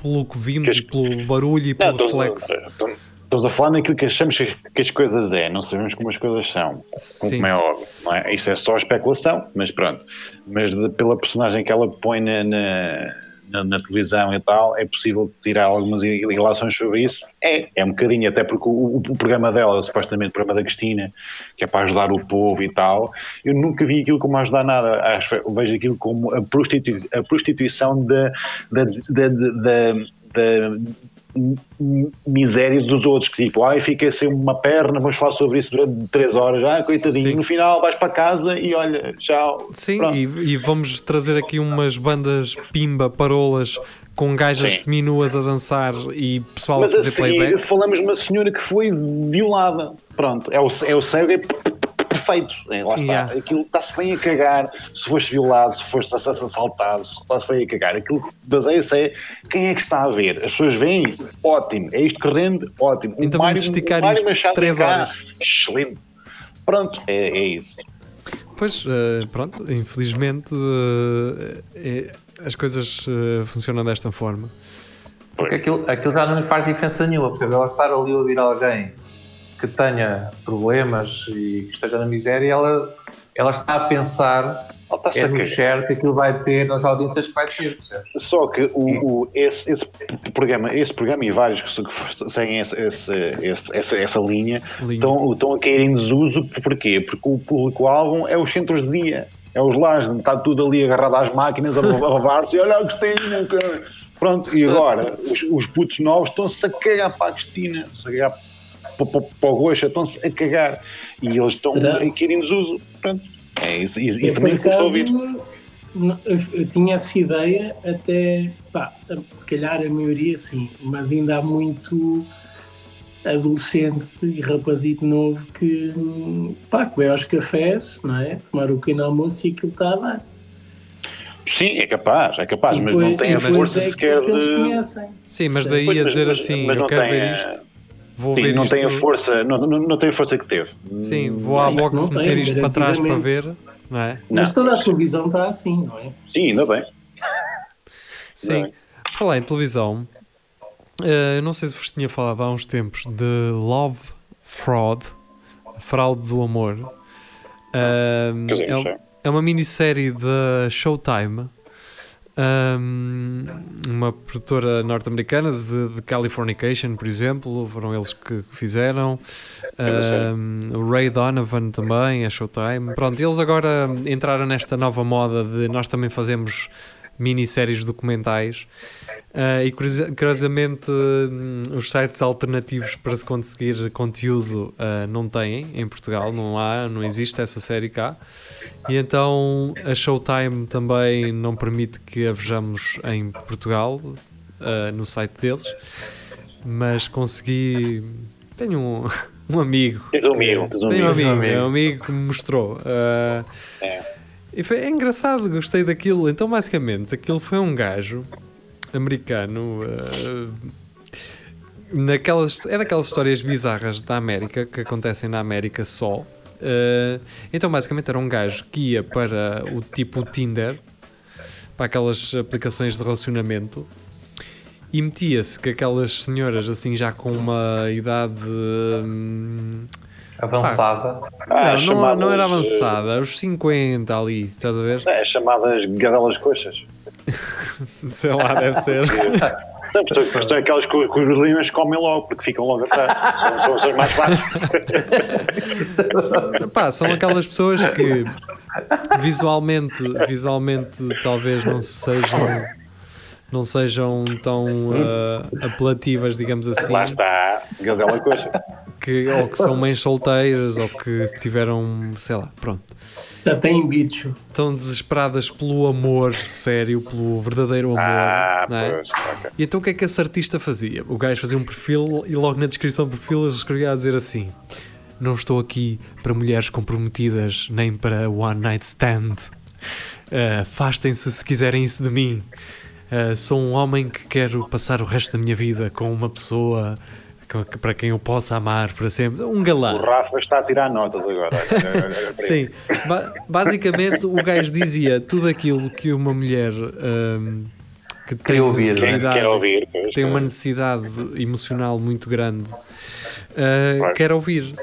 pelo que vimos, e pelo barulho e pelo Não, estamos, reflexo. a, estamos- a falar naquilo que achamos que, as coisas é, não sabemos como as coisas são, como, Sim. como é óbvio, não é? Isso é só especulação, mas pronto. Mas de- pela personagem que ela põe na, na, na- na televisão e tal, é possível tirar algumas ilações sobre isso? É, é um bocadinho, até porque o, o programa dela, supostamente o programa da Cristina, que é para ajudar o povo e tal, eu nunca vi aquilo como ajudar nada, Acho, vejo aquilo como a, prostitu, a prostituição da, da, da, da, da m- miséria dos outros, que tipo, ai, fiquei sem uma perna, vamos falar sobre isso durante três horas, ah, coitadinho, Sim. no final vais para casa e olha, tchau. Sim, e, e vamos trazer aqui umas bandas pimba, parolas, com gajas Sim. seminuas a dançar e pessoal Mas a fazer a playback. seguir falamos de uma senhora que foi violada. Pronto, é o, é o cego é perfeito. É, lá está. Yeah. Aquilo está-se bem a cagar se foste violado, se foste ass- assaltado, se está-se bem a cagar. Aquilo que baseia-se é quem é que está a ver. As pessoas veem, ótimo. É isto que rende, ótimo. O Então vamos esticar o Mário isto Machado três vem cá, horas. Excelente. Pronto, é, é isso. Pois, eh, pronto, infelizmente eh, é- as coisas eh, funcionam desta forma. Porque aquilo, aquilo já não lhe faz diferença nenhuma, percebe? Ela estar ali a ouvir alguém que tenha problemas e que esteja na miséria, ela, ela está a pensar Ela está-se é a no share que aquilo vai ter nas audiências que vai ter, percebes? Só que o, o- esse, esse programa, esse programa e vários que, se- que seguem esse- esse- esse- essa, essa linha, Linha. Estão, estão a cair em desuso. Porquê? Porque o público-alvo é os centros de dia, é os lares, está tudo ali agarrado às máquinas a lavar-se e olha a Cristina. cara. Pronto, e agora os, os putos novos estão-se a cagar para a Cristina, a cagar para, para, para o Goxa, estão-se a cagar e eles estão Será? a cair em desuso. Pronto, é isso. E, e Eu, também custa ouvir. eu, tinha essa ideia até, pá, se calhar a maioria sim, mas ainda há muito adolescente e rapazito novo que, pá, que vai aos cafés, não é? Tomar o pequeno almoço e aquilo está a dar. Sim, é capaz, é capaz, E mas não tem a força é sequer aquilo que eles de. conhecem. Sim, mas daí Pois, a dizer mas- assim, mas eu não quero ver a- isto, vou Sim, ver não isto. tem a força, não, não, não tem a força que teve. Sim, vou à box não tem, meter isto para trás para ver, não é? Não. Mas toda a televisão está assim, não é? Sim, ainda bem. Sim. Bem. Falar em televisão, eh, eu não sei se vos tinha falado há uns tempos de Love Fraud, Fraude do Amor. Quer dizer, é, é uma minissérie da Showtime Um, uma produtora norte-americana de, de, Californication, por exemplo, foram eles que fizeram. Um, o Ray Donovan também, a Showtime. Pronto, eles agora entraram nesta nova moda de nós também fazemos minisséries documentais. Uh, e curiosamente, hum, os sites alternativos para se conseguir conteúdo uh, não têm em Portugal, não há, não existe essa série cá. E então a Showtime também não permite que a vejamos em Portugal, uh, no site deles, mas consegui. Tenho um, um amigo. Tens um amigo. Tenho um amigo, é amigo que me mostrou. é. E foi, é engraçado, gostei daquilo. Então, basicamente, aquilo foi um gajo americano. Uh, naquelas, é daquelas histórias bizarras da América que acontecem na América só. Uh, então, basicamente, era um gajo que ia para o tipo Tinder, para aquelas aplicações de relacionamento, e metia-se com aquelas senhoras assim já com uma idade. Hum, avançada. Ah, não, não, não, era avançada, os 50 ali, estás a ver? É, chamadas gadelas coxas. Sei lá, deve ser. Não, porque são aquelas que, que os limas comem logo, porque ficam logo atrás. São, são mais fáceis. Pá, são aquelas pessoas que visualmente, visualmente talvez não sejam não sejam tão uh, apelativas, digamos assim. Lá está, gadela coxa. Que, ou que são mães solteiras, ou que tiveram, sei lá, pronto. Já têm bicho. Estão desesperadas pelo amor sério, pelo verdadeiro amor. Ah, é? pois, okay. E então o que é que esse artista fazia? O gajo fazia um perfil e logo na descrição do perfil ele escrevia a dizer assim: Não estou aqui para mulheres comprometidas nem para one night stand. Uh, Afastem-se se quiserem isso de mim. Uh, sou um homem que quero passar o resto da minha vida com uma pessoa para quem eu possa amar para sempre. Um galã. O Rafa está a tirar notas agora. Sim, ba basicamente o gajo dizia tudo aquilo que uma mulher um, que tem, ouvir, necessidade, ouvir, tem uma necessidade emocional muito grande, uh, quer ouvir.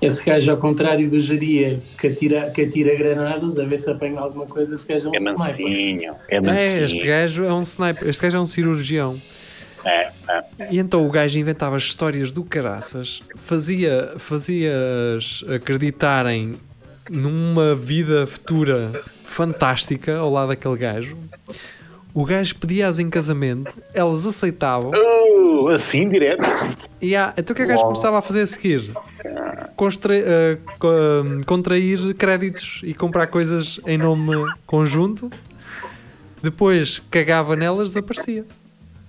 Esse gajo, ao contrário do Geria, que atira, que atira granadas, a ver se apanha alguma coisa, esse gajo é um é sniper. Mancinho, é, mancinho. é, este gajo é um sniper, este gajo é um cirurgião. É, é. E então o gajo inventava histórias do caraças, fazia, fazia-as acreditarem numa vida futura fantástica ao lado daquele gajo. O gajo pedia-as em casamento, elas aceitavam. Uh, assim direto. E há, então o que é que o gajo começava a fazer a seguir? Constra, uh, contrair créditos e comprar coisas em nome conjunto. Depois cagava nelas, desaparecia.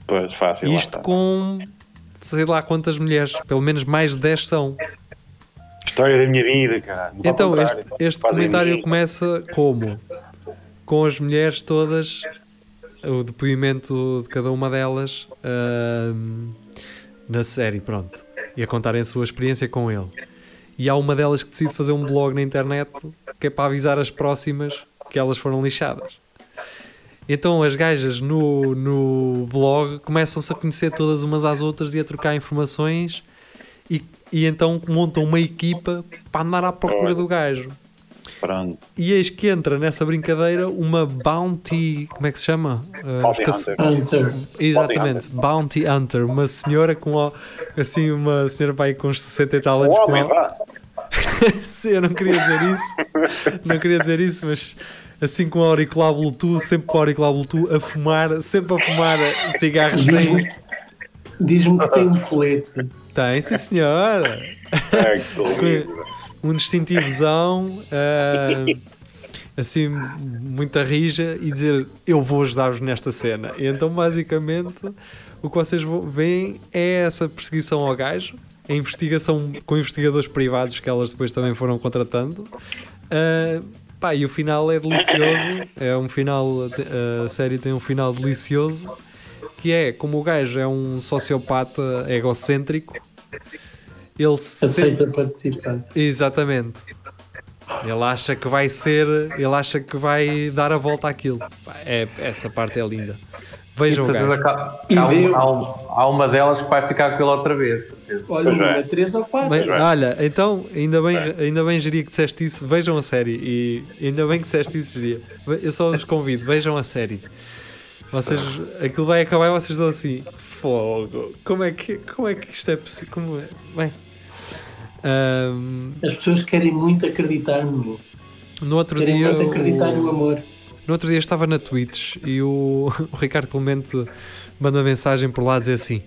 Pois, fácil. Isto com sei lá quantas mulheres, pelo menos mais de 10 são. História da minha vida, cara. Então, este, este comentário começa como? Com as mulheres todas, o depoimento de cada uma delas uh, na série, pronto. E a contarem a sua experiência com ele. E há uma delas que decide fazer um blog na internet que é para avisar as próximas que elas foram lixadas. Então as gajas no, no blog começam-se a conhecer todas umas às outras e a trocar informações e, e então montam uma equipa para andar à procura do gajo. Pronto. E eis que entra nessa brincadeira uma Bounty. Como é que se chama? Uh, Bounty Hunter. Hunter. Exatamente, Bounty Hunter. Hunter. Uma senhora com assim, uma senhora pai com uns 60 e tal anos. Homem, vá. Sim, eu não queria dizer isso. não queria dizer isso, mas assim com o auricular Bluetooth, sempre com o auricular Bluetooth, a fumar, sempre a fumar cigarros sem. Diz-me que tem um colete. Tem, sim senhora. É, um distintivozão, uh, assim, muita rija, e dizer eu vou ajudar-vos nesta cena. E então, basicamente, o que vocês veem é essa perseguição ao gajo, a investigação com investigadores privados que elas depois também foram contratando. Uh, Pá, e o final é delicioso. É um final. A série tem um final delicioso. Que é como o gajo é um sociopata egocêntrico. Ele aceita sempre... participar. Exatamente. Ele acha que vai ser. Ele acha que vai dar a volta àquilo. É, essa parte é linda. Vejam o certeza gajo. que há, E há, um- há um- há uma delas que vai ficar com ele outra vez. certeza. Olha, Pois uma, é. três ou quatro. Bem, olha, então, ainda bem, ainda bem, Geria, que disseste isso. Vejam a série. E ainda bem que disseste isso, Geria. Eu só vos convido, vejam a série. Vocês, aquilo vai acabar e vocês estão assim: fogo, como é que, como é que isto é possível? Como é? Bem, ahm, As pessoas querem muito acreditar no mundo. no outro Querem dia. muito acreditar no O, amor. No outro dia estava na Twitch e o, o Ricardo Clemente manda mensagem por lá dizer assim: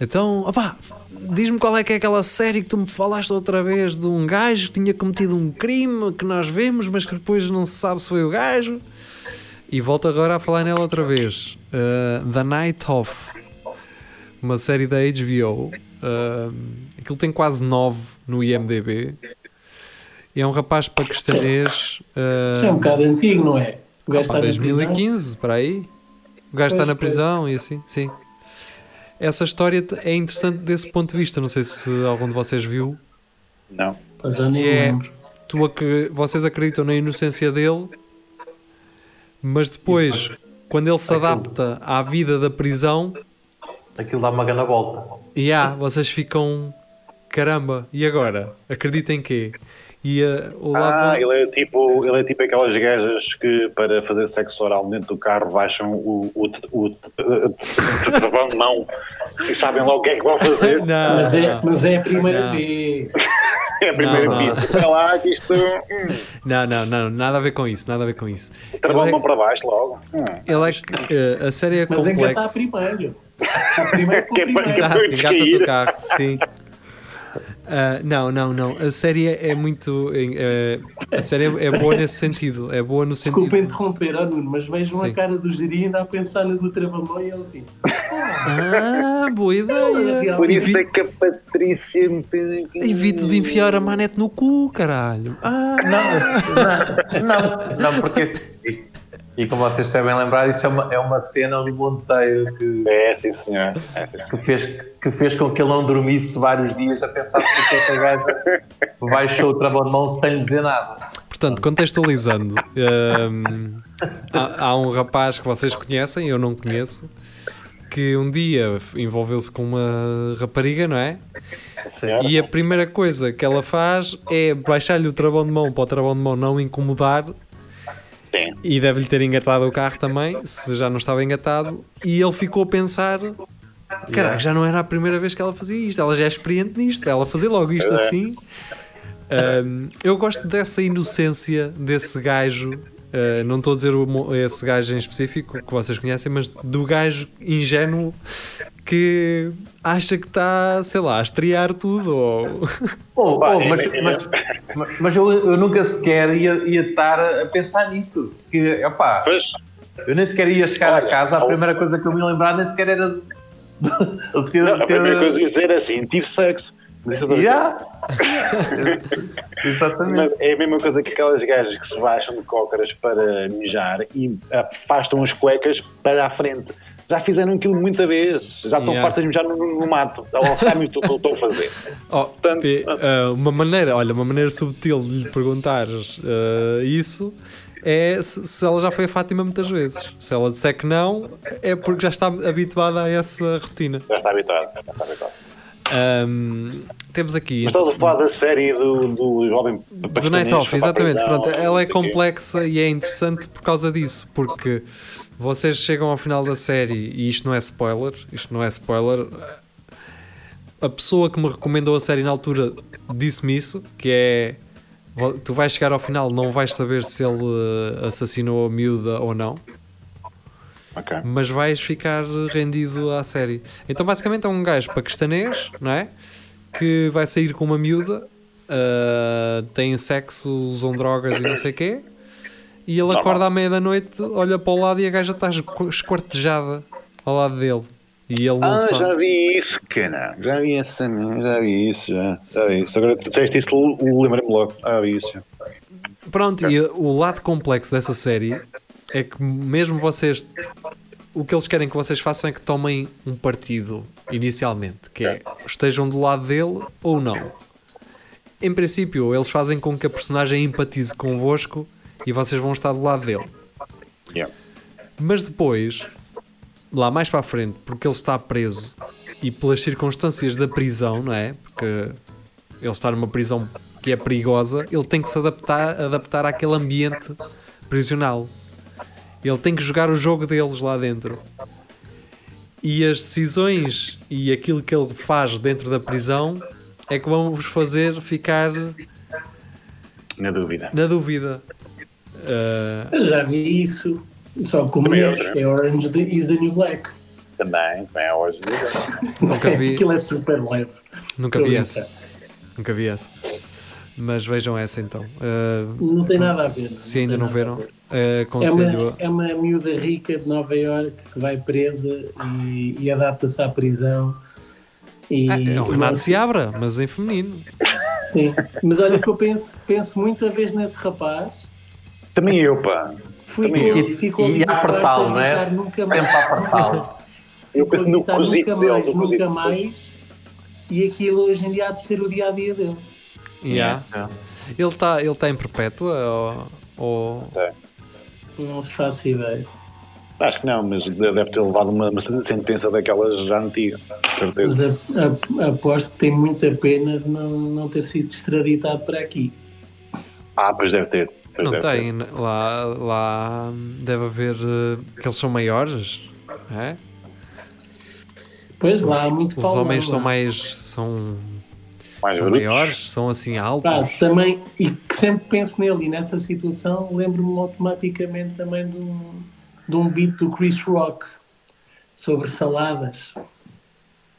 Então, opá, diz-me qual é que é aquela série que tu me falaste outra vez de um gajo que tinha cometido um crime que nós vemos, mas que depois não se sabe se foi o gajo. E volto agora a falar nela outra vez: uh, The Night Of, uma série da HBO. Uh, aquilo tem quase 9 no IMDb. E é um rapaz paquistanês. uh, é um bocado antigo, não é? O gajo ah, pá, está na prisão. 2015, para aí. O gajo está na pois. prisão e assim, sim. Essa história é interessante desse ponto de vista. Não sei se algum de vocês viu. Não. Eu já nem é-. Tu ac- vocês acreditam na inocência dele, mas depois, quando ele se adapta à vida da prisão, Aquilo dá uma grande volta. e há, vocês ficam caramba, e agora? Acreditem em quê? E uh, o lado Ah, bom- ele é tipo, ele é tipo aquelas gajas que para fazer sexo oral dentro do carro baixam o, o, o, o travão de mão e sabem logo o que é que vão fazer. Não, Mas é, não. mas é a primeira Não. vez. É a primeira Não, não. pista. Para lá que isto. Hum, não, não, não, nada a ver com isso, nada a ver com isso. travão é, para baixo logo. Hum. ele é que uh, a série é Mas complexa. primeiro. O primeiro o Que é para-. Exato, cair. o carro, sim. Ah, não, não, não. A série é muito. eh, a série é, é boa nesse sentido. É boa no Desculpa sentido. interromper, ó Nuno, mas vejam Sim. a cara do Geri ainda a pensar na do Travamão e ele assim. Ah, boa ideia. Por isso é que a Patrícia me fez. Evite de enfiar a manete no cu, caralho. Ah, Não, não, não, porque e, como vocês sabem lembrar, isso é uma, é uma cena do Monteiro que, É, sim, senhor. É, sim, que, fez, que fez com que ele não dormisse vários dias a pensar porque é que a gaja baixou o travão de mão sem lhe dizer nada. Portanto, contextualizando, ehm, há, há um rapaz que vocês conhecem, eu não conheço, que um dia envolveu-se com uma rapariga, não é? Senhora. E a primeira coisa que ela faz é baixar-lhe o travão de mão para o travão de mão não incomodar. E deve-lhe ter engatado o carro também, se já não estava engatado. E ele ficou a pensar: caraca, já não era a primeira vez que ela fazia isto, ela já é experiente nisto, ela fazer logo isto É. assim. Um, eu gosto dessa inocência desse gajo. uh, não estou a dizer o esse gajo em específico que vocês conhecem, mas do gajo ingênuo que acha que está, sei lá, a estrear tudo. Ou... Oh, oh, mas, mas, mas- eu, eu nunca sequer ia, ia estar a pensar nisso. Que, opá, Pois, eu nem sequer ia chegar Olha, a casa, a primeira coisa que eu me lembrar nem sequer era de, ter. não, a ter- primeira coisa a dizer é assim: tive sexo. É Yeah. Exatamente. Mas é a mesma coisa que aquelas gajas que se baixam de cócaras para mijar e afastam as cuecas para a frente. Já fizeram aquilo muita vez. Já estão Yeah. fartas de mijar no, no, mato. Ou sabem o que eu estou a fazer. Oh, Portanto, P, ah, uma maneira, olha, uma maneira subtil de lhe perguntares ah, isso é se, se ela já foi a Fátima muitas vezes. Se ela disser que não, é porque já está habituada a essa rotina. Já está habituado. Já está habituado. Ahm, temos aqui Mas estás a falar da série do, do jovem do Night Off, exatamente. Pronto, ela é complexa e é interessante por causa disso, porque vocês chegam ao final da série e isto não é spoiler, isto não é spoiler. A pessoa que me recomendou a série na altura disse-me isso, que é tu vais chegar ao final, não vais saber se ele eh, assassinou a miúda ou não, Ok. mas vais ficar rendido à série. Então, basicamente, é um gajo paquistanês, não é? Que vai sair com uma miúda, tem sexo, usam drogas e não sei o quê, e ele Normal. acorda à meia da noite, olha para o lado e a gaja está esqu- esquartejada ao lado dele. E ele não Ah, sabe. já vi isso, cara. Já vi essa, já vi isso, já. Já vi isso. Agora tu disseste isso, lembrei-me logo. Já vi isso. Pronto, e o lado complexo dessa série é que mesmo vocês o que eles querem que vocês façam é que tomem um partido inicialmente, que é estejam do lado dele ou não. Em princípio, eles fazem com que a personagem empatize convosco e vocês vão estar do lado dele. Yeah. Mas depois lá mais para a frente, porque ele está preso e pelas circunstâncias da prisão, não é? Porque ele está numa prisão que é perigosa, ele tem que se adaptar, adaptar àquele ambiente prisional. Ele tem que jogar o jogo deles lá dentro. E as decisões e aquilo que ele faz dentro da prisão é que vão vos fazer ficar Na dúvida. na dúvida. Eu já vi isso. Só que o Também é mulheres, é Orange the- is the New Black. Também, também é hoje. nunca vi, Aquilo é super leve. nunca Estou vi essa. Nunca vi essa. Mas vejam essa então. Ah, Não tem nada a ver. se ainda não viram, ver. ah, É aconselho. uma, é uma miúda rica de Nova York que vai presa e, e adapta-se à prisão. E, Ah, é o Renato e- Seabra, mas em feminino. Sim, mas olha que eu penso, penso muita vez nesse rapaz. Também eu, pá. Fui Também eu. E, e apertá-lo, não é? Sempre a apertá-lo. Eu penso no cozito dele, mais, nunca mais. E aquilo hoje em dia há de ser o dia a dia dele. Yeah. É. Ele está ele tá em perpétua ou, ou- Não se faço ideia. Acho que não, mas deve ter levado uma, uma sentença daquelas já antigas. Mas a- a- aposto que tem muita pena de não, não ter sido extraditado para aqui. Ah, pois deve ter. Pois Não ter. tem. Lá, lá deve haver. eh, que eles são maiores. É? Pois lá há muito Os pau homens lá. são mais. são, Mais são maiores, são assim altos. também, e que sempre penso nele e nessa situação, lembro-me automaticamente também de um, de um beat do Chris Rock sobre saladas.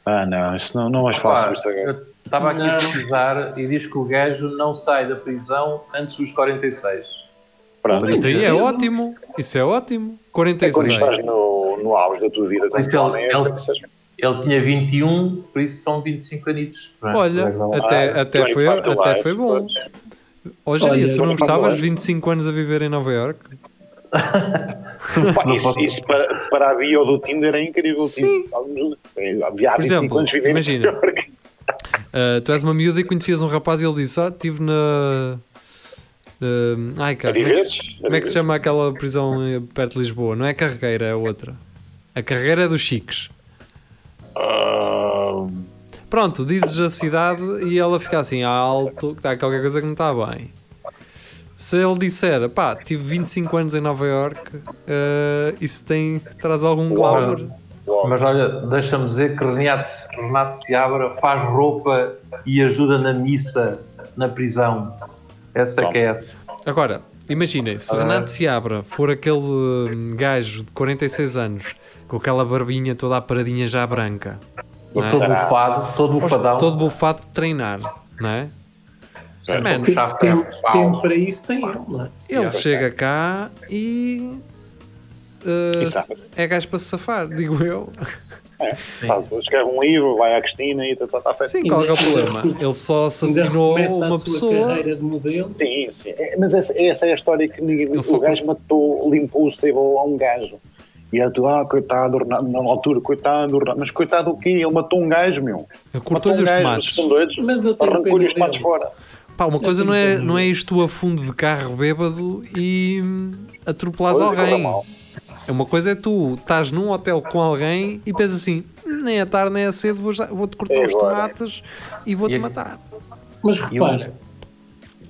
Ah, não, isso não, não é Pá, fácil. Isto agora. Estava aqui Não. a pesquisar e diz que o gajo não sai da prisão antes dos 46. Pronto, Isso aí é ótimo. Isso é ótimo. é quando 46. estás no, no auge da tua vida. Como ele- é ele- Ele tinha 21, por isso são 25 anitos. Olha, até, Ah, até, bem, foi, até live, foi bom. pois. Hoje em dia, tu não estavas live. 25 anos a viver em Nova York? Isso, isso para, para a bio do Tinder é incrível. Sim. Tipo, Por 25 exemplo, imagina. Uh, tu és uma miúda e conhecias um rapaz e ele disse: Ah, estive na. uh, ai, cara, como é, que, se- como é que se chama aquela prisão eh, perto de Lisboa? Não é Carregueira, é outra. A Carregueira é dos Chiques. Ah, Pronto, dizes a cidade e ela fica assim, alto, que está qualquer coisa que não está bem. Se ele disser, pá, tive 25 anos em Nova York, uh, isso tem, traz algum glamour. Logo. Mas olha, deixa-me dizer que Renato, Renato Seabra faz roupa e ajuda na missa na prisão. Essa que é essa. Agora, imaginem, se Ah. Renato Seabra for aquele hum, gajo de 46 anos com aquela barbinha toda a paradinha já branca, é? Todo bufado, todo bufadão. todo bufado de treinar, não é? Certo, Man, tempo para isso tem ele, não é? Ele chega cá e. uh, é gajo para se safar, digo eu. Faz, escreve um livro, vai à Cristina e está tá, feito. Sim, qual é, que é o problema? Ele só assassinou a uma sua pessoa. carreira de modelo. Sim, sim. É, mas essa, essa é a história que ninguém. Eu só o gajo matou, limpou o sebo a um gajo. E era tu, ah, coitado, na altura, coitado, mas coitado o quê? Ele matou um gajo, meu. Cortou-lhe Matou os um gajo, tomates. Mas Arrancou-lhe os tomates fora. Pá, uma coisa não é, não é tu a fundo de carro bêbado e atropelares corre alguém. É uma coisa é tu estás num hotel com alguém e pensas assim, nem é tarde nem é cedo, vou vou-te cortar É os tomates e vou-te matar. Mas repara,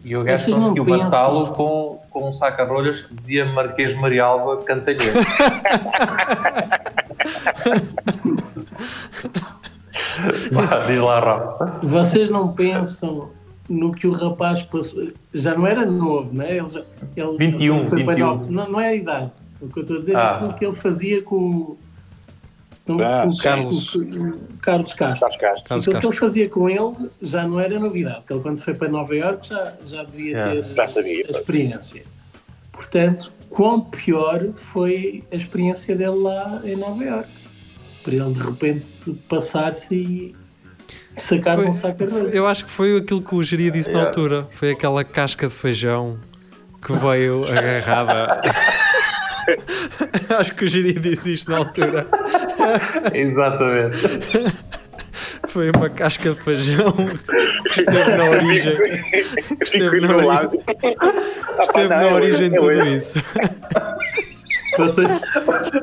E o gajo conseguiu matá-lo com, com um saca-rolhas que dizia Marquês Marialva Cantalheiro. Vá, Diz lá, Rafa. vocês não pensam no que o rapaz passou. Já não era novo, não é? Ele já, ele 21, foi para 21. nove. Não, não é a idade. O que eu estou a dizer Ah. é aquilo que ele fazia com, o- com, Ah, com o Carlos. com o Carlos Castro. Sabes, Castro? Carlos Aquilo que ele fazia com ele já não era novidade, porque ele quando foi para Nova Iorque já, já devia É, ter Já sabia. a experiência. Portanto, quão pior foi a experiência dele lá em Nova Iorque. Para ele de repente passar-se e sacar Foi- um saco de eu acho que foi aquilo que o Geria disse na Yeah. altura. Foi aquela casca de feijão que veio agarrada. acho que o Geria disse isto na altura. Exatamente. Foi uma casca de feijão que esteve na origem. Esteve Fico na origem. lado. Esteve na origem de tudo isso. Vocês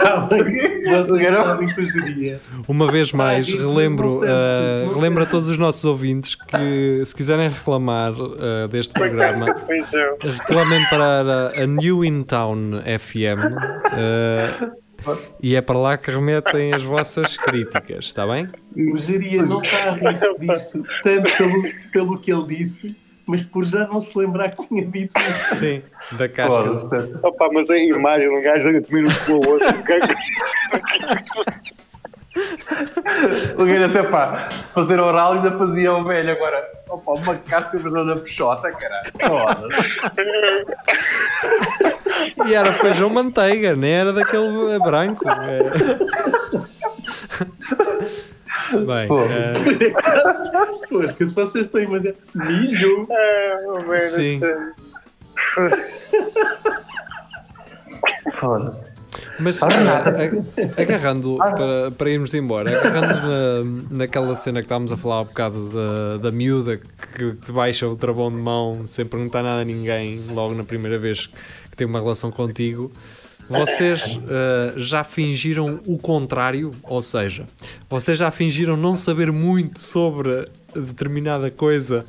sabem, vocês sabem que eu diria. Uma vez mais, Ah, isso relembro, não tem, uh, não relembro a todos os nossos ouvintes que se quiserem reclamar uh, deste programa, Pois é. reclamem para a, a New In Town FM uh, e é para lá que remetem as vossas críticas, está bem? O Geria não está a rir disto, tanto pelo, pelo que ele disse, mas por já não se lembrar que tinha dito isso. Sim, da casca. Opa, mas a imagem, um gajo a comer um com o outro. O gajo assim, pá, fazer oral ainda fazia o velho. Agora, opa, uma casca verdadeira na peixota, caralho. Foda-se. E era feijão manteiga, nem era daquele branco. é. Bem, Pô. eh, Pois, que se vocês estão a imaginar, milho, sim. Foda-se. Mas Ora, eh, agarrando para, para irmos embora, agarrando na, naquela cena que estávamos a falar há bocado da, da miúda que te baixa o travão de mão sem perguntar nada a ninguém logo na primeira vez que tem uma relação contigo. Vocês eh, já fingiram o contrário, ou seja, vocês já fingiram não saber muito sobre determinada coisa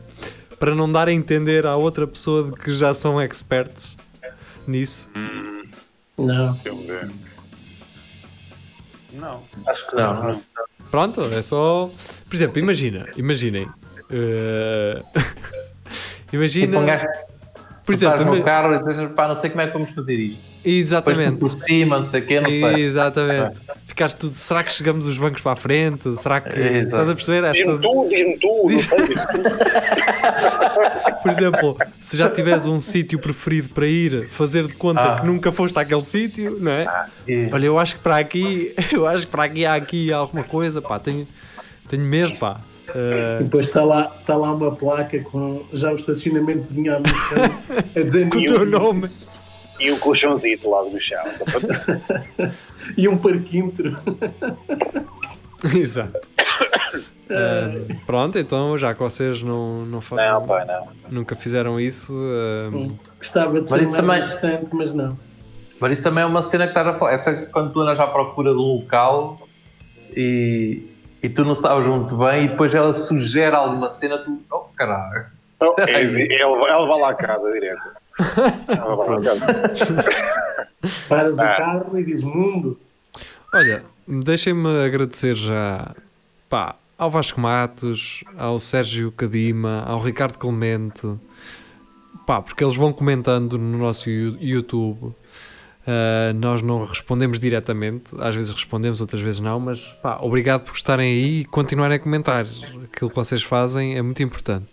para não dar a entender à outra pessoa de que já são experts nisso? não. Não. Acho que não. não. Pronto, é só. Por exemplo, imagina, imaginem. eh, Tipo, um imagina. gajo Por estás exemplo, no carro e dizes, pá, não sei como é que vamos fazer isto. Depois exatamente. por cima, não sei o quê, não sei. Exatamente. Ficaste tudo. Será que chegamos os bancos para a frente? Será que. Exato. Estás a perceber? Essa, Diz-me tu, diz-me tu. Diz- por exemplo, se já tiveres um sítio preferido para ir, fazer de conta Ah. que nunca foste àquele sítio, não é? E- Olha, eu acho que para aqui, eu acho que para aqui há aqui alguma coisa, pá, tenho, tenho medo, pá. Eh, E depois está lá, está lá uma placa com já o estacionamento desenhado no a dizer com o teu nome. E um colchãozito lá do chão. e um parquímetro. Exato. Eh, pronto, então já que vocês não, não, fa- Não, pá, não. nunca fizeram isso, eh, Gostava de ser Mas também- interessante, mas não. Mas isso também é uma cena que estás a falar. Essa é quando tu andas à procura de um local e, e tu não sabes onde vem e depois ela sugere alguma cena, tu. Oh caralho. Oh, é, ele, ela vai lá a casa direto. Ela vai lá a casa. Paras Ah. o carro e dizes mundo. olha, deixem-me agradecer já pá, ao Vasco Matos, ao Sérgio Cadima, ao Ricardo Clemente, pá, porque eles vão comentando no nosso YouTube. Uh, nós não respondemos diretamente, às vezes respondemos, outras vezes não, mas pá, obrigado por estarem aí e continuarem a comentar. Aquilo que vocês fazem é muito importante.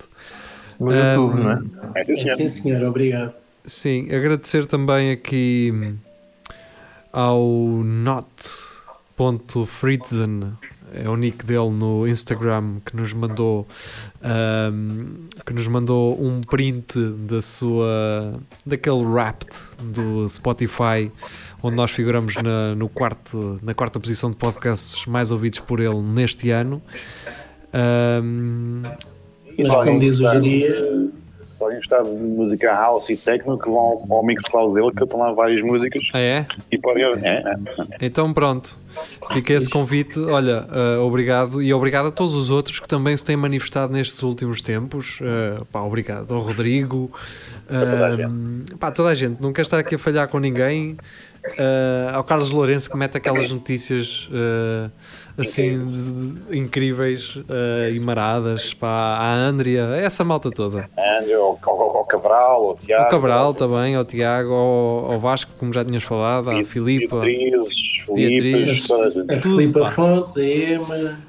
No Um, YouTube, não é? É, sim, É, senhor. sim, senhor, obrigado. Sim, agradecer também aqui hum, ao not.fritzen, é o nick dele no Instagram, que nos mandou hum, que nos mandou um print da sua daquele Wrapped do Spotify, onde nós figuramos na, no quarto, na quarta posição de podcasts mais ouvidos por ele neste ano. Hum, Mas como diz o Podem gostar de música house e techno que vão ao, ao Mixcloud dele, que estão lá várias músicas ah, é? e podem. É, é. Então pronto, fica esse convite. Olha, eh, obrigado e obrigado a todos os outros que também se têm manifestado nestes últimos tempos. Eh, pá, obrigado ao Rodrigo, eh, pá, toda a gente. Não quero estar aqui a falhar com ninguém. Ao Carlos Lourenço que mete aquelas notícias assim de- de- incríveis eh, e maradas. Pá, à Andrea, essa malta toda. Andrew, ao, ao, ao Cabral, ao Tiago. Ao Cabral também, ao Tiago, ao, ao Vasco, como já tinhas falado, à Filipa. Beatriz, a a Tudo, Filipa pá. Fontes, a Ema,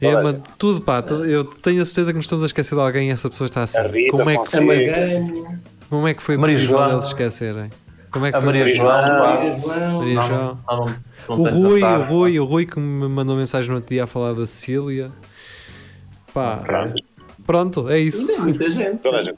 É, Olha. mas tudo pá, tu- eu tenho a certeza que nos estamos a esquecer de alguém e essa pessoa está assim. A Rita Como é que, a. Maganho, como é que foi possível eles se esquecerem? Como é que A foi Maria? João. Maria João, O Rui, o Rui, o Rui que me mandou mensagem no outro dia a falar da Cecília. Pá, Pronto, pronto, é isso. É muita gente. toda a gente.